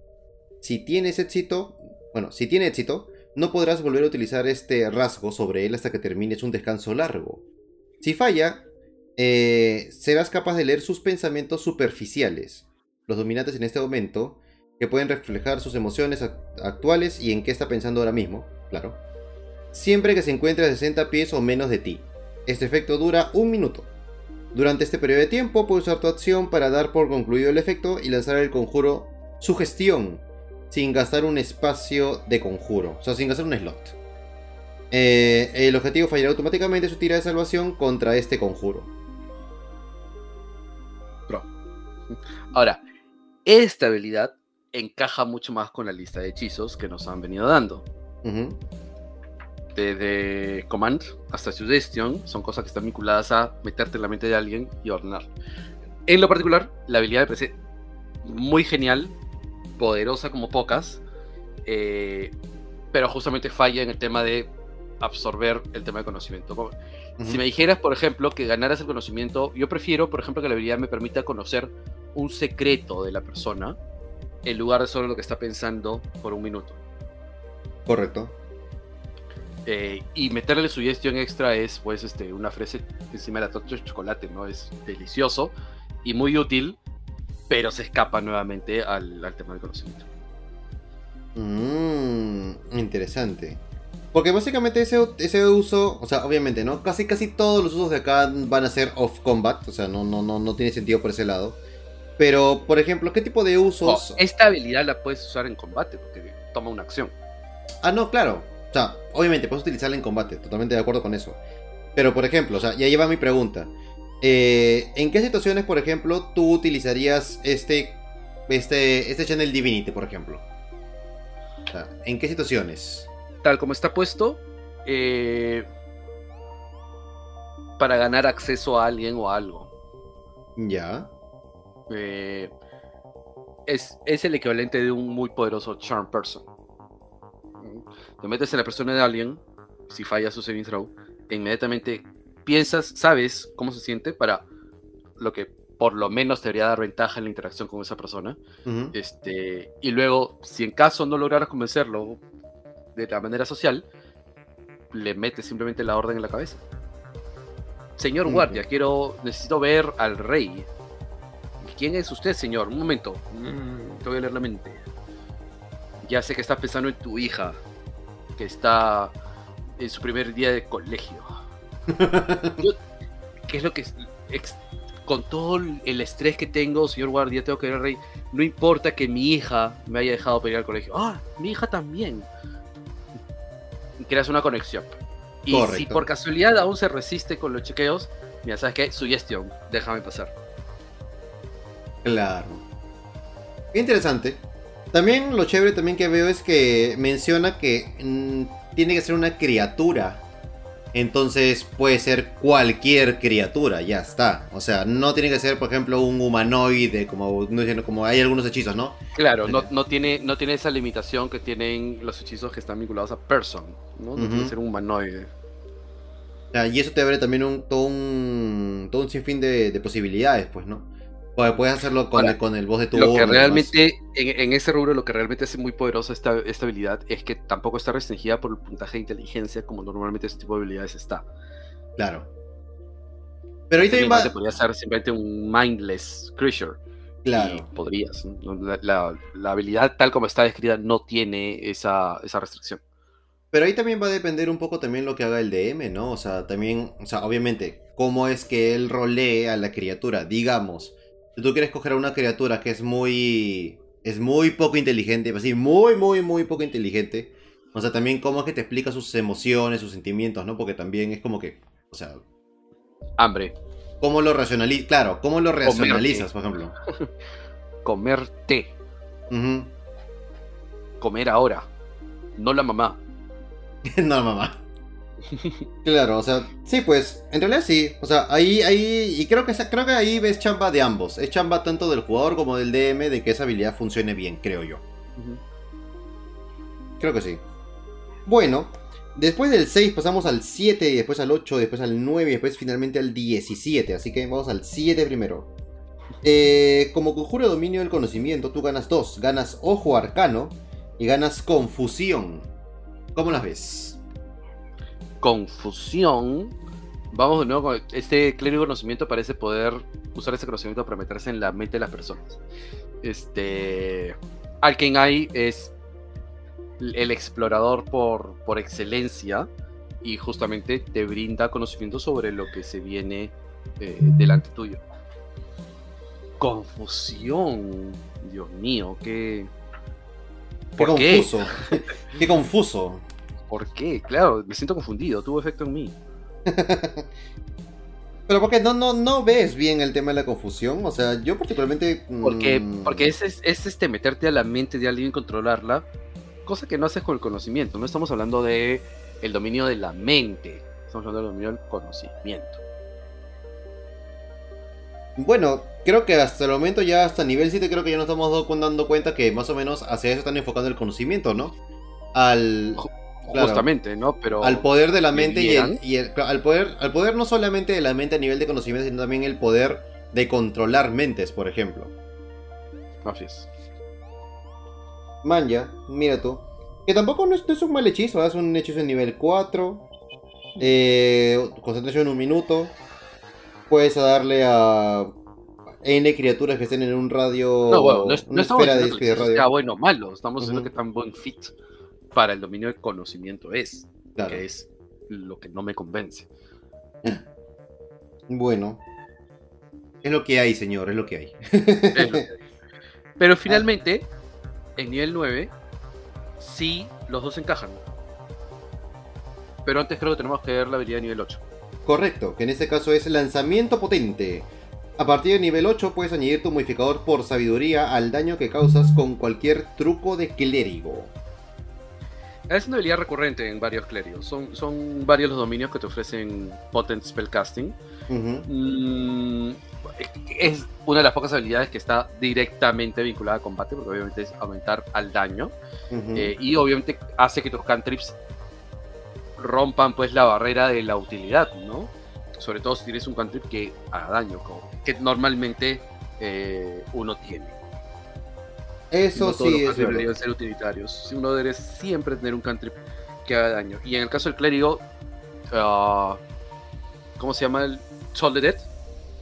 Si tienes éxito, bueno, si tiene éxito, no podrás volver a utilizar este rasgo sobre él hasta que termines un descanso largo. Si falla, eh, serás capaz de leer sus pensamientos superficiales, los dominantes en este momento, que pueden reflejar sus emociones actuales y en qué está pensando ahora mismo, claro. Siempre que se encuentre a 60 pies o menos de ti. Este efecto dura un minuto. Durante este periodo de tiempo puedes usar tu acción para dar por concluido el efecto y lanzar el conjuro Sugestión, sin gastar un espacio de conjuro, o sea, sin gastar un slot. Eh, el objetivo fallará automáticamente su tira de salvación contra este conjuro. Ahora, esta habilidad encaja mucho más con la lista de hechizos que nos han venido dando de Command hasta Suggestion son cosas que están vinculadas a meterte en la mente de alguien y ordenar. En lo particular, la habilidad me parece muy genial, poderosa como pocas, eh, pero justamente falla en el tema de absorber el tema de conocimiento. Si me dijeras, por ejemplo, que ganaras el conocimiento, yo prefiero, por ejemplo, que la habilidad me permita conocer un secreto de la persona en lugar de solo lo que está pensando por un minuto. Correcto. Eh, y meterle su gestión extra es pues este, una fresa encima de la torta de chocolate, ¿no? Es delicioso y muy útil, pero se escapa nuevamente al, tema del conocimiento. Mmm, interesante. Porque básicamente ese, ese uso, o sea, obviamente, ¿no? Casi casi todos los usos de acá van a ser off combat, o sea, no, no, no, no tiene sentido por ese lado. Pero, por ejemplo, ¿qué tipo de usos? esta habilidad la puedes usar en combate, porque toma una acción. Ah, no, claro. O sea, obviamente puedes utilizarla en combate, totalmente de acuerdo con eso. Pero por ejemplo, o sea, ya lleva mi pregunta. Eh, ¿En qué situaciones, por ejemplo, tú utilizarías este, este, este Channel Divinity, por ejemplo? O sea, ¿En qué situaciones? Tal como está puesto, eh, para ganar acceso a alguien o a algo. Ya. Eh, es, es el equivalente de un muy poderoso Charm Person. Te metes en la persona de alguien, si falla su saving throw, e inmediatamente piensas, sabes cómo se siente para lo que por lo menos te debería dar ventaja en la interacción con esa persona. Este, y luego, si en caso no lograras convencerlo de la manera social, le metes simplemente la orden en la cabeza. Señor guardia, quiero, necesito ver al rey. ¿Quién es usted, señor? Un momento. Mm, te voy a leer la mente. Ya sé que estás pensando en tu hija, que está en su primer día de colegio. Yo- ¿Qué es lo que... es- ex- con todo el estrés que tengo, señor guardia, tengo que ver al rey. No importa que mi hija me haya dejado ir al colegio. Ah, mi hija también. Creas una conexión. Y si Correcto. por casualidad aún se resiste con los chequeos, mira, ¿sabes qué? Sugestión, déjame pasar. Claro. Interesante. También lo chévere también que veo es que menciona que mm, tiene que ser una criatura. Entonces puede ser cualquier criatura, ya está. O sea, no tiene que ser, por ejemplo, un humanoide, como, hay algunos hechizos, ¿no? Claro, no, no, tiene, no tiene esa limitación que tienen los hechizos que están vinculados a person, ¿no? No tiene que ser un humanoide. Sea, y eso te abre también un, todo, un, todo un sinfín de, de posibilidades, pues, ¿no? Puedes hacerlo con, Ahora, el, con el voz de tu Lo que voz, realmente, en, en ese rubro, lo que realmente hace muy poderosa esta, esta habilidad es que tampoco está restringida por el puntaje de inteligencia como normalmente este tipo de habilidades está. Claro. Pero ahí también va... podría ser simplemente un mindless creature. Y Claro. podrías. la- la habilidad tal como está descrita no tiene esa, esa restricción. Pero ahí también va a depender un poco también lo que haga el DM, ¿no? O sea, también, o sea, obviamente, cómo es que él rolee a la criatura. Digamos, si tú quieres coger a una criatura que es muy, es muy poco inteligente, así, muy, muy, muy poco inteligente. O sea, también cómo es que te explica sus emociones, sus sentimientos, ¿no? Porque también es como que, o sea, Hambre. cómo lo racionalizas, claro, cómo lo racionalizas, por ejemplo. Comer té. Ujú. Comer ahora. No la mamá. no, mamá. Claro, o sea, sí, pues, en realidad sí. O sea, ahí, ahí, y creo que, creo que ahí ves chamba de ambos. Es chamba tanto del jugador como del DM de que esa habilidad funcione bien, creo yo. Creo que sí. Bueno, después del 6 pasamos al 7, y después al 8, después al 9 y después finalmente al 17. Así que vamos al 7 primero. Eh, como conjuro de dominio del conocimiento, tú ganas dos. Ganas ojo arcano y ganas confusión. ¿Cómo las ves? Confusión. Vamos de nuevo con este clérigo de conocimiento parece poder usar ese conocimiento para meterse en la mente de las personas. Este. Alkenai es el explorador por, por excelencia y justamente te brinda conocimiento sobre lo que se viene eh, delante tuyo. Confusión. Dios mío, qué. Qué ¿Por qué? confuso. qué confuso. ¿Por qué? Claro, me siento confundido. Tuvo efecto en mí. Pero porque no, no, no ves bien el tema de la confusión. O sea, yo particularmente. Porque, mm, porque es, es, es, este meterte a la mente de alguien y controlarla, cosa que no haces con el conocimiento. No estamos hablando de el dominio de la mente, estamos hablando del dominio del conocimiento. Bueno, creo que hasta el momento, ya hasta nivel 7, creo que ya nos estamos dando cuenta que más o menos hacia eso están enfocando el conocimiento, ¿no? Al, Claro. Justamente, ¿no? Pero al poder de la mente y, el, ¿Debieran? y el- al poder al poder no solamente de la mente a nivel de conocimiento, sino también el poder de controlar mentes, por ejemplo. Así es. Manja, mira tú. Que tampoco no es, no es un mal hechizo, ¿eh? es un hechizo en nivel 4. Eh, concentración en un minuto. Puedes darle a N criaturas que estén en un radio. No, bueno, no, es- no estamos diciendo que sea bueno o malo, estamos diciendo Ujú. que tan buen fit para el dominio del conocimiento es, Claro. que es lo que no me convence. Bueno. Es lo que hay, señor, es lo que hay. Es lo que hay. Pero finalmente, en nivel 9, sí, los dos encajan. Pero antes creo que tenemos que ver la habilidad de nivel 8. Correcto, que en este caso es lanzamiento potente. A partir de nivel 8 puedes añadir tu modificador por sabiduría al daño que causas con cualquier truco de clérigo. Es una habilidad recurrente en varios clérigos. Son, son varios los dominios que te ofrecen Potent Spellcasting. Mm, es una de las pocas habilidades que está directamente vinculada a combate, porque obviamente es aumentar al daño. Eh, y obviamente hace que tus cantrips rompan pues la barrera de la utilidad, ¿no? sobre todo si tienes un cantrip que haga daño, que normalmente eh, uno tiene. Eso no todos sí los es deberían ser utilitarios. Si uno debe siempre tener un cantrip que haga daño. Y en el caso del clérigo, ah, ¿cómo se llama el Soul the Dead?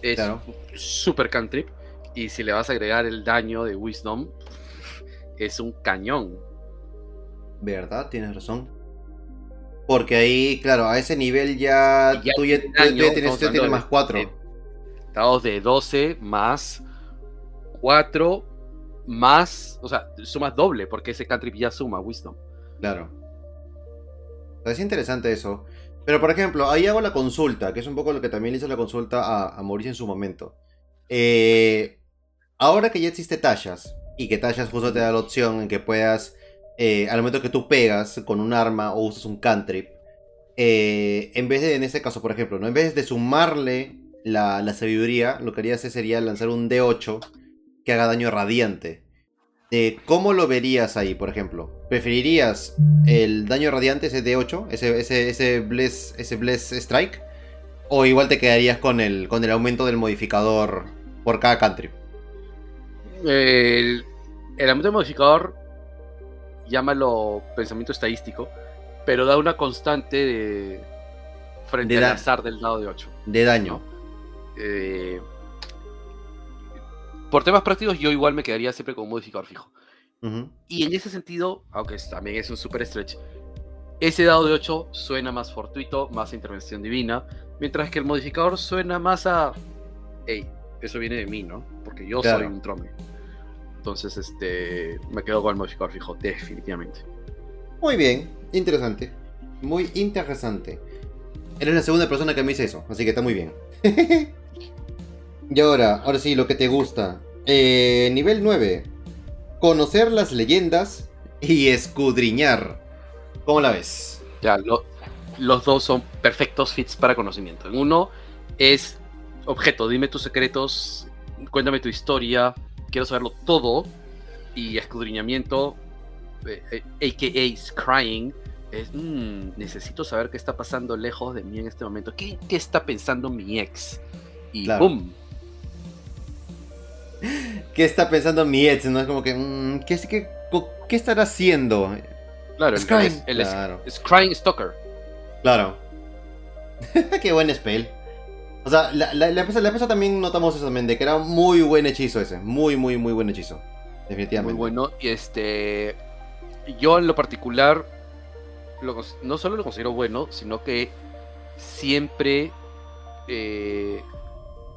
Es Claro. super cantrip. Y si le vas a agregar el daño de Wisdom, es un cañón. ¿Verdad? Tienes razón. Porque ahí, claro, a ese nivel ya, ya tú ya, tienes, tú más 4. de- Dados de 12 más 4 más. O sea, sumas doble porque ese cantrip ya suma Wisdom. Claro. Es interesante eso. Pero por ejemplo, ahí hago la consulta, que es un poco lo que también le hice la consulta a, a Mauricio en su momento. Eh, ahora que ya existe Tallas, y que Tallas justo te da la opción en que puedas, eh, al momento que tú pegas con un arma o usas un cantrip, eh, en vez de, en este caso, por ejemplo, ¿no? en vez de sumarle la, la sabiduría, lo que haría hacer sería lanzar un D8 que haga daño radiante. Eh, ¿Cómo lo verías ahí, por ejemplo? ¿Preferirías el daño radiante, ese D8, ese, ese, ese, bless, ese Bless Strike? ¿O igual te quedarías con el, con el aumento del modificador por cada cantrip? El, el aumento de modificador, llámalo pensamiento estadístico, pero da una constante de, frente De al azar del dado de 8. De daño. Eh, por temas prácticos, yo igual me quedaría siempre con un modificador fijo. Y en ese sentido, aunque también es un super stretch, ese dado de 8 suena más fortuito, más a intervención divina, mientras que el modificador suena más a. Hey, eso viene de mí, ¿no? Porque yo Claro. soy un trome. Entonces, este. Me quedo con el modificador fijo, definitivamente. Muy bien, interesante. Muy interesante. Eres la segunda persona que me dice eso, así que está muy bien. y ahora, ahora sí, lo que te gusta. Eh, nivel 9. Conocer las leyendas y escudriñar. ¿Cómo la ves? Ya, lo- los dos son perfectos fits para conocimiento. En uno es objeto, dime tus secretos, cuéntame tu historia, quiero saberlo todo. Y escudriñamiento, eh, eh, a.k.a. scrying, es "Mm, necesito saber qué está pasando lejos de mí en este momento. ¿Qué, qué está pensando mi ex? Y Claro. ¡boom! ¿Qué está pensando mi ex? ¿No? Es como que, mm, ¿qué, qué, ¿qué estará haciendo? Claro, el, Scrying. el- el- Claro. scrying stalker. Claro. Qué buen spell. O sea, la, la, la, empresa, la empresa también notamos eso también, de que era muy buen hechizo ese. Muy, muy, muy buen hechizo. Definitivamente. Muy bueno. Y este. Yo en lo particular. lo no solo lo considero bueno, sino que siempre. eh,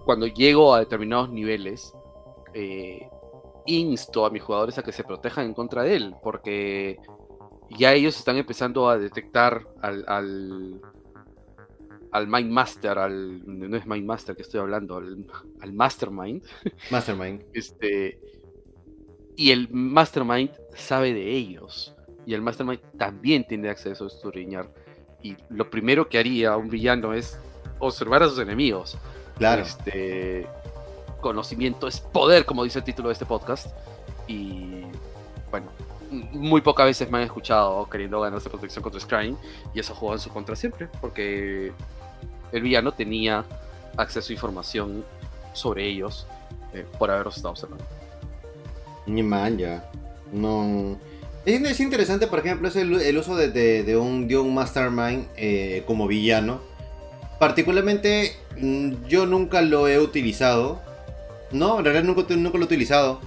cuando llego a determinados niveles. Eh, insto a mis jugadores a que se protejan en contra de él. Porque ya ellos están empezando a detectar al. al al Mind Master, al. No es Mind Master que estoy hablando, al, al Mastermind. Mastermind. Este, y el Mastermind sabe de ellos. Y el Mastermind también tiene acceso a escudriñar. Y lo primero que haría un villano es observar a sus enemigos. Claro. Este, conocimiento es poder, como dice el título de este podcast. Y bueno, muy pocas veces me han escuchado queriendo ganarse protección contra Scrying. Y eso juega en su contra siempre. Porque el villano tenía acceso a información sobre ellos eh, por haberlos estado observando. Ni man, ya. No. Es, es interesante, por ejemplo, es el, el uso de un, de un Mastermind eh, como villano. Particularmente, mm, yo nunca lo he utilizado. No, en realidad nunca, nunca lo he utilizado.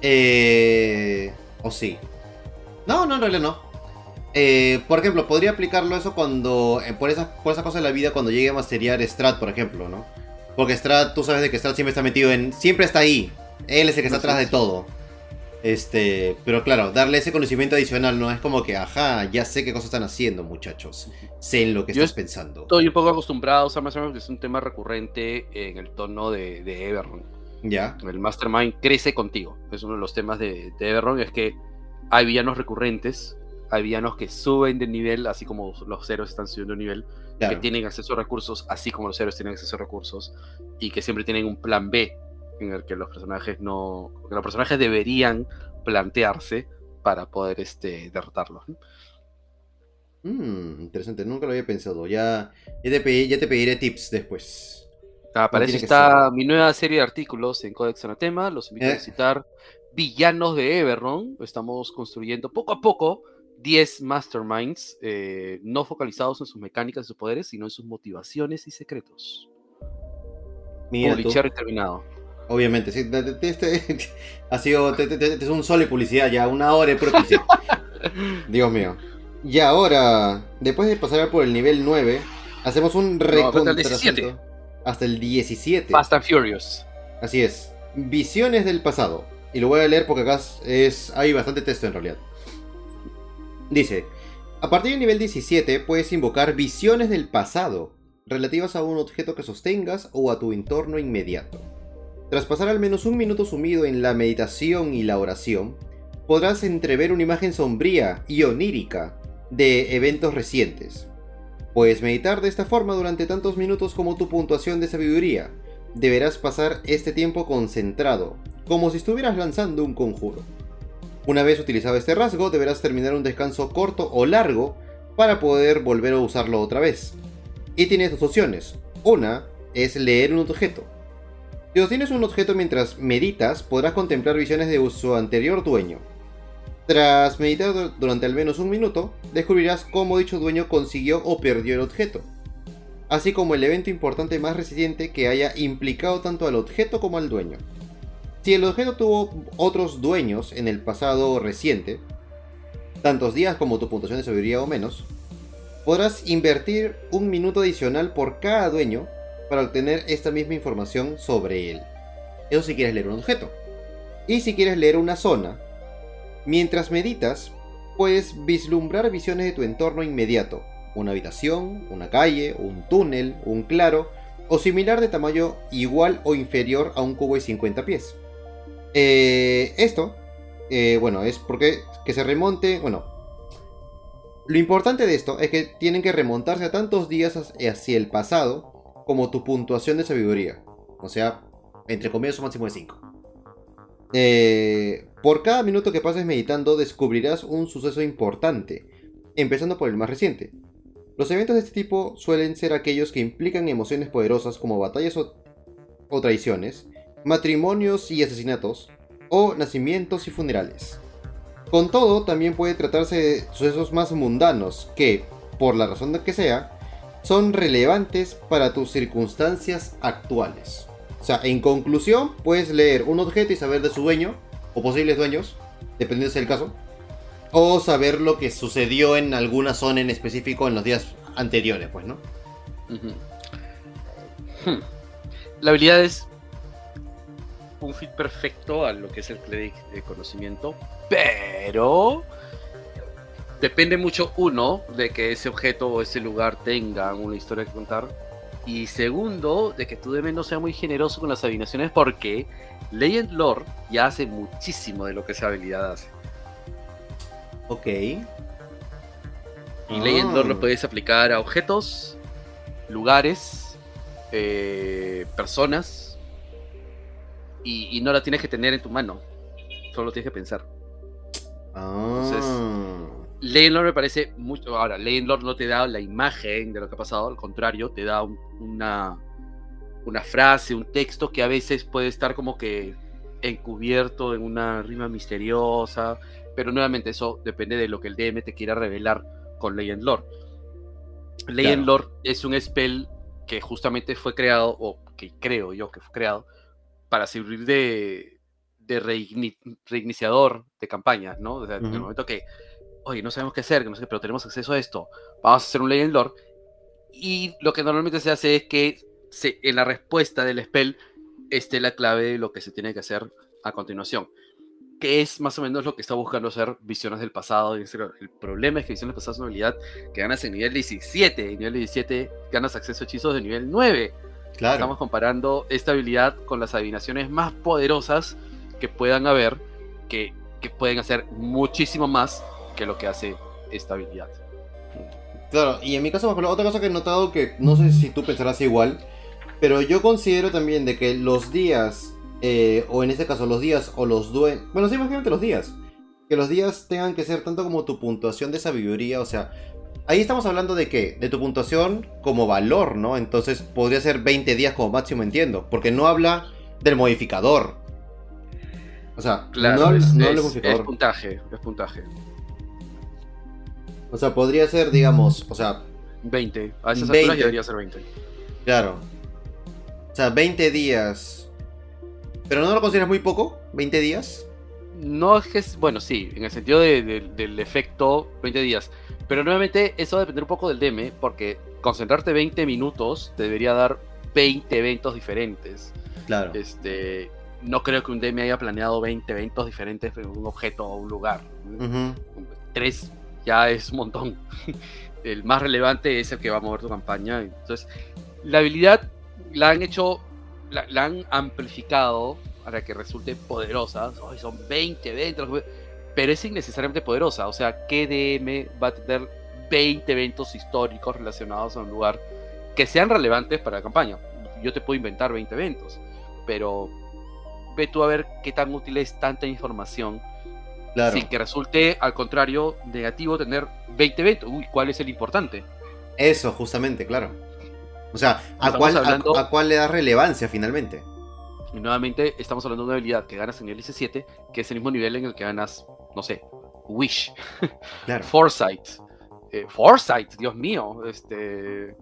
Eh, ¿O sí? No, no, en realidad no. Eh, por ejemplo, podría aplicarlo eso cuando. eh, por esa, por esa cosa de la vida, cuando llegue a masteriar Strat, por ejemplo, ¿no? Porque Strat, tú sabes de que Strat siempre está metido en. Siempre está ahí. Él es el que está atrás de todo. Este, pero claro, darle ese conocimiento adicional no es como que, ajá, ya sé qué cosas están haciendo, muchachos. Sé en lo que Yo estás pensando. Estoy un poco acostumbrado a usar Mastermind porque es un tema recurrente en el tono de, de. Ya, El Mastermind crece contigo. Es uno de los temas de, de Everron, es que hay villanos recurrentes, hay villanos que suben de nivel, así como los héroes están subiendo de nivel, claro. que tienen acceso a recursos, así como los héroes tienen acceso a recursos, y que siempre tienen un plan B en el que los personajes no. que los personajes deberían plantearse para poder este, derrotarlos. ¿no? Mm, interesante, nunca lo había pensado. Ya, ya, te, pediré tips después. Ah, para eso está mi nueva serie de artículos en Codex Anatema. Los invito a eh. visitar Villanos de Everron. Estamos construyendo poco a poco 10 masterminds, eh, no focalizados en sus mecánicas y sus poderes, sino en sus motivaciones y secretos. Mira, terminado. Obviamente, sí, este, ha sido es un sol y publicidad ya, una hora de propiciar. Dios mío. Y ahora, después de pasar por el nivel 9, hacemos un recontra hasta, el 17. Fast and Furious. Así es. Visiones del pasado. Y lo voy a leer porque acá es, hay bastante texto en realidad. Dice, a partir del nivel 17 puedes invocar visiones del pasado, relativas a un objeto que sostengas o a tu entorno inmediato. Tras pasar al menos un minuto sumido en la meditación y la oración, podrás entrever una imagen sombría y onírica de eventos recientes. Puedes meditar de esta forma durante tantos minutos como tu puntuación de sabiduría. Deberás pasar este tiempo concentrado, como si estuvieras lanzando un conjuro. Una vez utilizado este rasgo, deberás terminar un descanso corto o largo para poder volver a usarlo otra vez. Y tienes dos opciones. Una es leer un objeto. Si obtienes un objeto mientras meditas, podrás contemplar visiones de su anterior dueño. Tras meditar durante al menos un minuto, descubrirás cómo dicho dueño consiguió o perdió el objeto, así como el evento importante más reciente que haya implicado tanto al objeto como al dueño. Si el objeto tuvo otros dueños en el pasado reciente, tantos días como tu puntuación de sabiduría o menos, podrás invertir un minuto adicional por cada dueño para obtener esta misma información sobre él. Eso si quieres leer un objeto. Y si quieres leer una zona, mientras meditas, puedes vislumbrar visiones de tu entorno inmediato, una habitación, una calle, un túnel, un claro, o similar de tamaño igual o inferior a un cubo de 50 pies. Eh, esto, eh, bueno, es porque que se remonte, bueno, lo importante de esto es que tienen que remontarse a tantos días hacia el pasado como tu puntuación de sabiduría. O sea, entre comillas, un máximo de 5. Eh, por cada minuto que pases meditando descubrirás un suceso importante, empezando por el más reciente. Los eventos de este tipo suelen ser aquellos que implican emociones poderosas como batallas o traiciones, matrimonios y asesinatos, o nacimientos y funerales. Con todo, también puede tratarse de sucesos más mundanos que, por la razón de que sea, son relevantes para tus circunstancias actuales. O sea, en conclusión, puedes leer un objeto y saber de su dueño, o posibles dueños, dependiendo del caso, o saber lo que sucedió en alguna zona en específico en los días anteriores, pues, ¿no? Hmm. La habilidad es un fit perfecto a lo que es el cleric de conocimiento, pero depende mucho, uno, de que ese objeto o ese lugar tenga una historia que contar, y segundo, de que tu DM no sea muy generoso con las adivinaciones, porque Legend Lore ya hace muchísimo de lo que esa habilidad hace. Ok. Y Legend Lore lo ah. puedes aplicar a objetos, lugares, eh, personas, y, no la tienes que tener en tu mano. Solo tienes que pensar. Entonces, ah. Lord me parece mucho. Ahora, Lord no te da la imagen de lo que ha pasado, al contrario, te da una, una frase, un texto que a veces puede estar como que encubierto en una rima misteriosa. Pero nuevamente, eso depende de lo que el DM te quiera revelar con Legend Lord. Legend Lord es un spell que justamente fue creado, o que creo yo que fue creado, para servir de, de reiniciador de campaña, ¿no? O sea, en el momento que, oye, no sabemos qué hacer, no sé, pero tenemos acceso a esto, vamos a hacer un Legend Lord. Y lo que normalmente se hace es que se, en la respuesta del spell esté la clave de lo que se tiene que hacer a continuación. Que es más o menos lo que está buscando hacer Visiones del Pasado. El problema es que Visiones del Pasado es una habilidad que ganas en nivel 17. En nivel 17 ganas acceso a hechizos de nivel 9. Estamos comparando esta habilidad con las adivinaciones más poderosas que puedan haber, que, pueden hacer muchísimo más que lo que hace esta habilidad. Claro, y en mi caso, otra cosa que he notado que no sé si tú pensarás igual, pero yo considero también de que los días, eh, o en este caso los días o los dueños, bueno, sí, imagínate los días, que los días tengan que ser tanto como tu puntuación de sabiduría, o sea, ahí estamos hablando de qué? De tu puntuación como valor, ¿no? Entonces podría ser 20 días como máximo, entiendo. Porque no habla del modificador. O sea, claro, no, es, no es, modificador. Es puntaje, es puntaje. O sea, podría ser, digamos, o sea... 20. A esas 20. alturas debería ser 20. Claro. O sea, 20 días. ¿Pero no lo consideras muy poco? ¿20 días? No es que es, bueno, sí, en el sentido de, de, del efecto 20 días. Pero nuevamente eso va a depender un poco del DM, porque concentrarte 20 minutos te debería dar 20 eventos diferentes. Claro. Este, no creo que un DM haya planeado 20 eventos diferentes en un objeto o un lugar. Uh -huh. Tres ya es un montón. El más relevante es el que va a mover tu campaña. Entonces, la habilidad la han hecho, la, la han amplificado para que resulte poderosa. Oh, son 20, 20, pero es innecesariamente poderosa. O sea, ¿qué DM va a tener 20 eventos históricos relacionados a un lugar que sean relevantes para la campaña? Yo te puedo inventar 20 eventos, pero ve tú a ver qué tan útil es tanta información Claro. Sin que resulte, al contrario, negativo tener 20 eventos. Uy, ¿cuál es el importante? Eso, justamente, claro. O sea, ¿a cuál, hablando... a, ¿a cuál, le da relevancia finalmente? Y nuevamente estamos hablando de una habilidad que ganas en el IC7, que es el mismo nivel en el que ganas, no sé, Wish, claro. Foresight. Eh, Foresight, Dios mío. Este.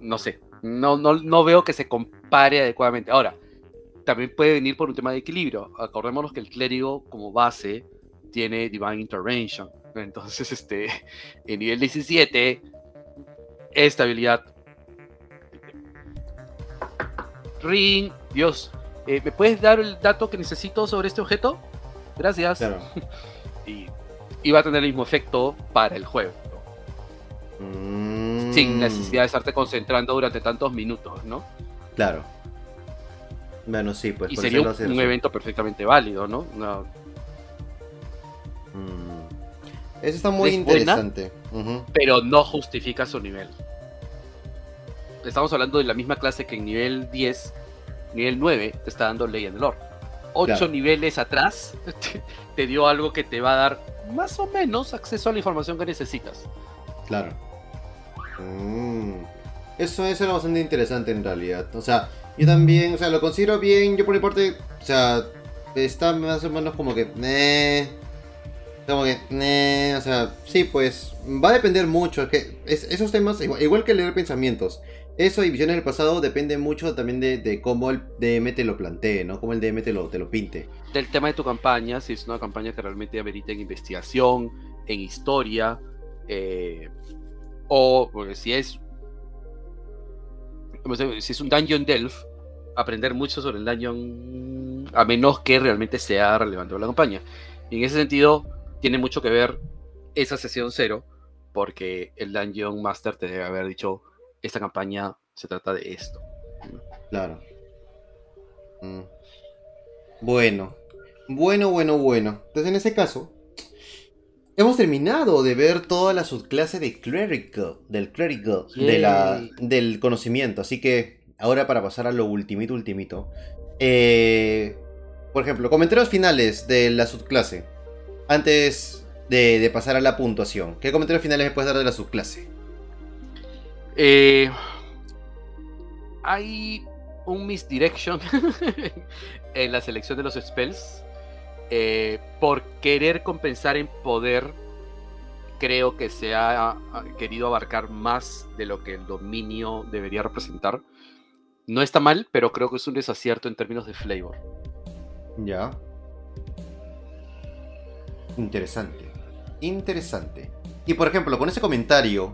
No sé. No, no, no veo que se compare adecuadamente. Ahora, también puede venir por un tema de equilibrio. Acordémonos que el clérigo, como base, tiene Divine Intervention. Entonces, este, en nivel 17, esta habilidad. Ring, Dios, eh, ¿me puedes dar el dato que necesito sobre este objeto? Gracias. Claro. y, y, va a tener el mismo efecto para el juego. Mm. Sin necesidad de estarte concentrando durante tantos minutos, ¿no? Claro. Bueno, sí, pues. Y sería un, un evento perfectamente válido, ¿no? No, Mm. Eso está muy es interesante. Buena, uh -huh. Pero no justifica su nivel. Estamos hablando de la misma clase que en nivel 10, nivel 9, te está dando Ley and Lore. 8 claro. niveles atrás te, te, dio algo que te va a dar más o menos acceso a la información que necesitas. Claro. Mm. Eso, eso era bastante interesante en realidad. O sea, yo también, o sea, lo considero bien. Yo por mi parte, o sea, está más o menos como que. Eh, como que, o sea, sí, pues va a depender mucho. Que es, esos temas, igual, que leer pensamientos, eso y visiones del pasado depende mucho también de, de, cómo el DM te lo plantee, ¿no? Cómo el DM te lo, te lo pinte. Del tema de tu campaña, si es una campaña que realmente amerita en investigación, en historia, eh, o porque si es. Si es un Dungeon Delve, aprender mucho sobre el Dungeon, a menos que realmente sea relevante para la campaña. Y en ese sentido tiene mucho que ver esa sesión cero, porque el Dungeon Master te debe haber dicho, esta campaña se trata de esto. Claro. Mm. Bueno. Bueno, bueno, bueno. Entonces en ese caso, hemos terminado de ver toda la subclase de clerical, del clerical, de la, del conocimiento. Así que ahora para pasar a lo ultimito, ultimito. Eh, por ejemplo, comentarios finales de la subclase antes de, de, pasar a la puntuación. ¿Qué comentarios finales me puedes dar de la subclase? Eh, hay un misdirection en la selección de los spells. Eh, por querer compensar en poder, creo que se ha querido abarcar más de lo que el dominio debería representar. No está mal, pero creo que es un desacierto en términos de flavor. Ya. Interesante. Interesante. Y por ejemplo, con ese comentario,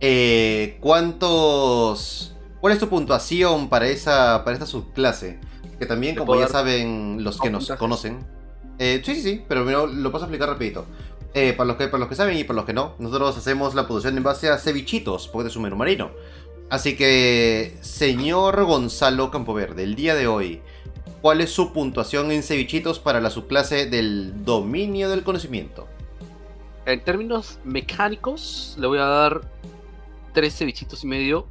eh, ¿cuántos... ¿Cuál es tu puntuación para esa para esta subclase? Que también, como ya saben los que nos conocen... Eh, sí, sí, sí, pero lo, lo paso a explicar rapidito. Eh, para, los que, para los que saben y para los que no, nosotros hacemos la puntuación en base a cevichitos, porque es un menú marino. Así que, señor Gonzalo Campoverde, el día de hoy, ¿cuál es su puntuación en cevichitos para la subclase del dominio del conocimiento? En términos mecánicos, le voy a dar tres cevichitos y medio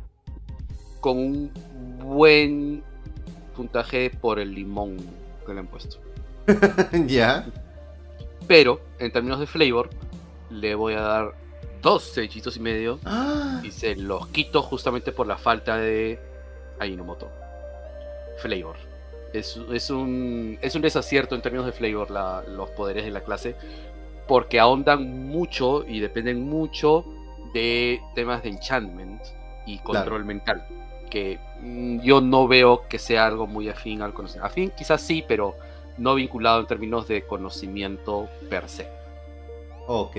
con un buen puntaje por el limón que le han puesto. ya. Pero, en términos de flavor, le voy a dar dos hechizos y medio ¡Ah! y se los quito justamente por la falta de Ainomoto. Flavor. Es, es un, es un desacierto en términos de flavor la- los poderes de la clase porque ahondan mucho y dependen mucho de temas de enchantment y control mental. Que mm, yo no veo que sea algo muy afín al conocimiento. Afín quizás sí, pero no vinculado en términos de conocimiento per se. Ok.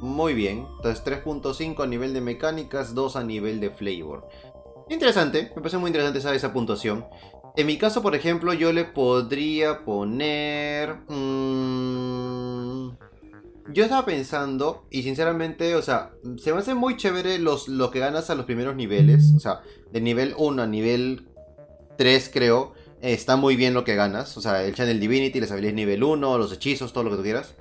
Muy bien. Entonces 3.5 a nivel de mecánicas, 2 a nivel de flavor. Interesante, me parece muy interesante esa, esa puntuación. En mi caso, por ejemplo, yo le podría poner... mm, yo estaba pensando, y sinceramente, o sea, se me hace muy chévere los, lo que ganas a los primeros niveles. O sea, de nivel 1 a nivel 3 creo, está muy bien lo que ganas. O sea, el Channel Divinity, las habilidades nivel 1, los hechizos, todo lo que tú quieras.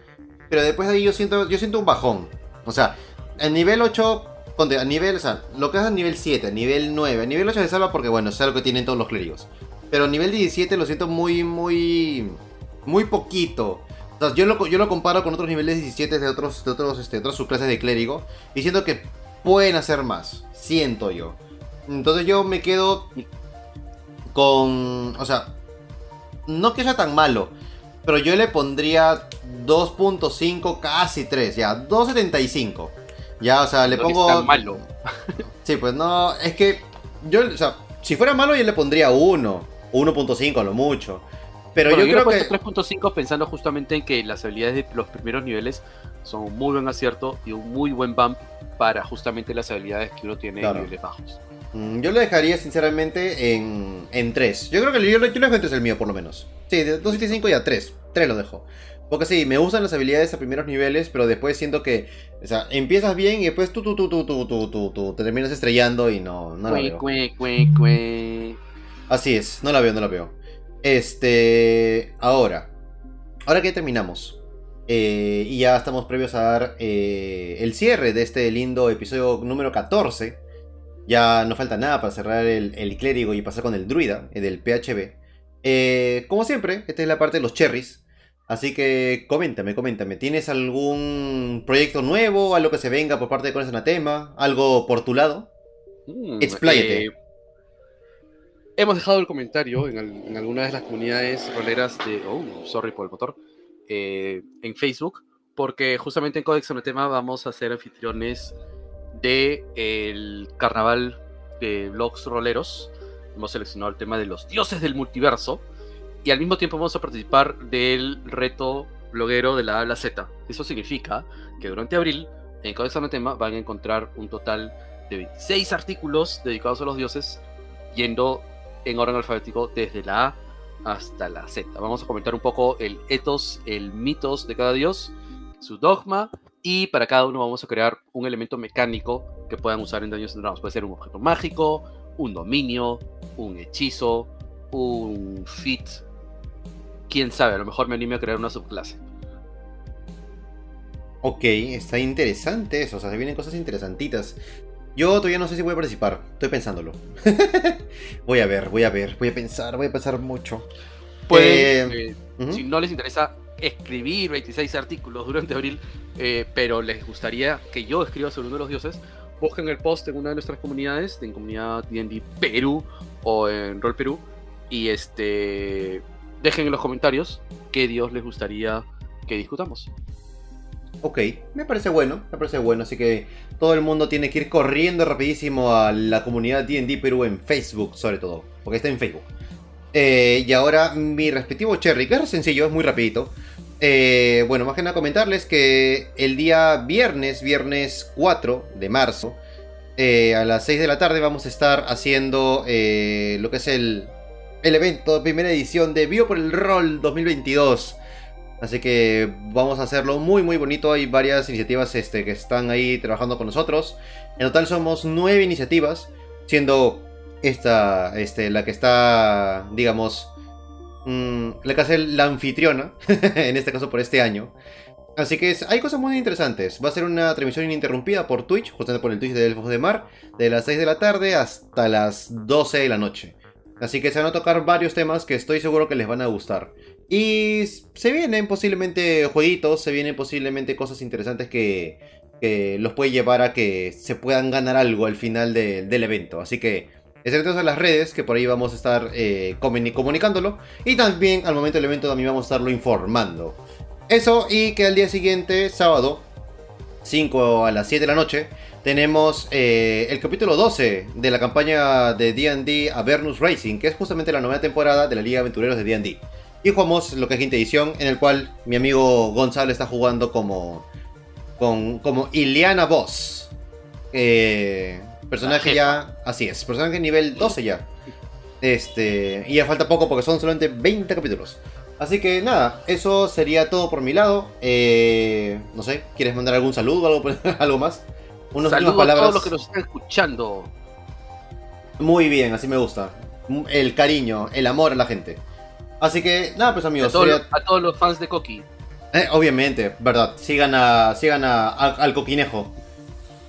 Pero después de ahí yo siento, yo siento un bajón. O sea, en nivel 8, ponte, a nivel, o sea, lo que es a nivel 7, a nivel 9, a nivel 8 se salva porque, bueno, es algo que tienen todos los clérigos. Pero nivel 17 lo siento muy, muy, muy poquito. O sea, yo lo, yo lo comparo con otros niveles 17 de otros, de otros, este, otras subclases de clérigo. Y siento que pueden hacer más. Siento yo. Entonces yo me quedo con, o sea, no que sea tan malo. Pero yo le pondría 2.5, casi 3, ya, 2.75. Ya, o sea, le No que es pongo... tan malo. Sí, pues no, es que yo, o sea, si fuera malo yo le pondría 1, 1.5 a lo mucho. Pero bueno, yo, yo, creo que. 3.5 pensando justamente en que las habilidades de los primeros niveles son un muy buen acierto y un muy buen bump para justamente las habilidades que uno tiene en niveles bajos. Mm, yo lo dejaría sinceramente en, en 3. Yo creo que el yo lo dejo en 3 el mío, por lo menos. Sí, de 2.75 y a 3. 3 lo dejo. Porque sí, me gustan las habilidades a primeros niveles, pero después siento que, o sea, empiezas bien y después tú, tú, tú, tú, tú, tú, tú, tú te terminas estrellando y no, no cue, lo. Cue, cue, Así es, no la veo, no la veo. Este, ahora, ahora que terminamos eh, y ya estamos previos a dar eh, el cierre de este lindo episodio número 14, ya no falta nada para cerrar el, el clérigo y pasar con el druida, el del PHB. Eh, como siempre, esta es la parte de los cherries. Así que coméntame, coméntame. ¿Tienes algún proyecto nuevo? ¿Algo que se venga por parte de Cones Anatema? ¿Algo por tu lado? Mm, Expláyate. Hemos dejado el comentario en, en algunas de las comunidades roleras de. Oh, sorry por el motor. eh, en Facebook, porque justamente en Codex Anatema vamos a ser anfitriones del el carnaval de blogs roleros. Hemos seleccionado el tema de los dioses del multiverso. Y al mismo tiempo vamos a participar del reto bloguero de la A Z. Eso significa que durante abril en Codex Anatema van a encontrar un total de 26 artículos dedicados a los dioses, yendo en orden alfabético desde la A hasta la Z. Vamos a comentar un poco el ethos, el mitos de cada dios, su dogma, y para cada uno vamos a crear un elemento mecánico que puedan usar en Dungeons Dragons. Puede ser un objeto mágico, un dominio, un hechizo, un fit. Quién sabe, a lo mejor me anime a crear una subclase. Ok, está interesante eso, o sea, se vienen cosas interesantitas. Yo todavía no sé si voy a participar, estoy pensándolo. voy a ver, voy a ver, voy a pensar, voy a pensar mucho. Eh, eh, Ujú. si no les interesa escribir 26 artículos durante abril, eh, pero les gustaría que yo escriba sobre uno de los dioses, busquen el post en una de nuestras comunidades, en comunidad D&D Perú o en Roll Perú, y este dejen en los comentarios qué dios les gustaría que discutamos. Ok, me parece bueno, me parece bueno, así que todo el mundo tiene que ir corriendo rapidísimo a la comunidad D&D Perú en Facebook, sobre todo, porque está en Facebook. Eh, y ahora mi respectivo Cherry, que es sencillo, es muy rapidito. Eh, bueno, más que nada comentarles que el día viernes, viernes 4 de marzo, eh, a las 6 de la tarde vamos a estar haciendo lo que es el, el evento, primera edición de Bio por el Rol 2022. Así que vamos a hacerlo muy muy bonito. Hay varias iniciativas este, que están ahí trabajando con nosotros. En total somos nueve iniciativas, siendo esta este, la que está, digamos, mm, la que hace la anfitriona, en este caso por este año. Así que hay cosas muy interesantes. Va a ser una transmisión ininterrumpida por Twitch, justamente por el Twitch de Elfos de Mar, de las 6 de la tarde hasta las 12 de la noche. Así que se van a tocar varios temas que estoy seguro que les van a gustar. Y se vienen posiblemente jueguitos, se vienen posiblemente cosas interesantes que, los puede llevar a que se puedan ganar algo al final del evento. Así que estén a las redes, que por ahí vamos a estar eh, comunicándolo. Y también al momento del evento también vamos a estarlo informando. Eso y que al día siguiente, sábado, 5 a las 7 de la noche, tenemos eh, el capítulo 12 de la campaña de D&D Avernus Racing, que es justamente la novena temporada de la Liga de Aventureros de D&D. Y jugamos lo que es quinta edición, en el cual mi amigo Gonzalo está jugando como, con, como Iliana Boss. Eh, personaje ya, así es, personaje nivel 12 ya. Este, y ya falta poco porque son solamente 20 capítulos. Así que nada, eso sería todo por mi lado. Eh, no sé, ¿quieres mandar algún saludo o algo, algo más? Unos, Saludos palabras. a todos los que nos están escuchando. Muy bien, así me gusta. El cariño, el amor a la gente. Así que, nada, pues amigos. A, todos los fans de Coqui. Eh, obviamente, verdad. Sigan a. Sigan a, al coquinejo.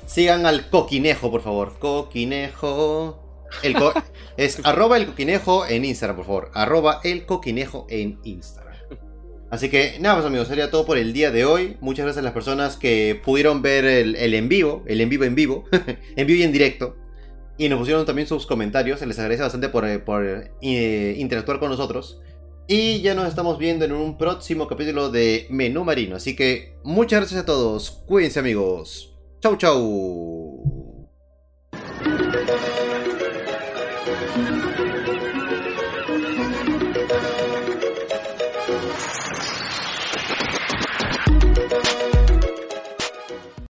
Sigan al coquinejo, por favor. Coquinejo. El es arroba el coquinejo en Instagram, por favor. Arroba el coquinejo en Instagram. Así que nada más amigos, sería todo por el día de hoy. Muchas gracias a las personas que pudieron ver el, en vivo, el en vivo en vivo, en vivo y en directo. Y nos pusieron también sus comentarios. Se les agradece bastante por, eh, eh, interactuar con nosotros. Y ya nos estamos viendo en un próximo capítulo de Menú Marino. Así que muchas gracias a todos. Cuídense amigos. Chau chau.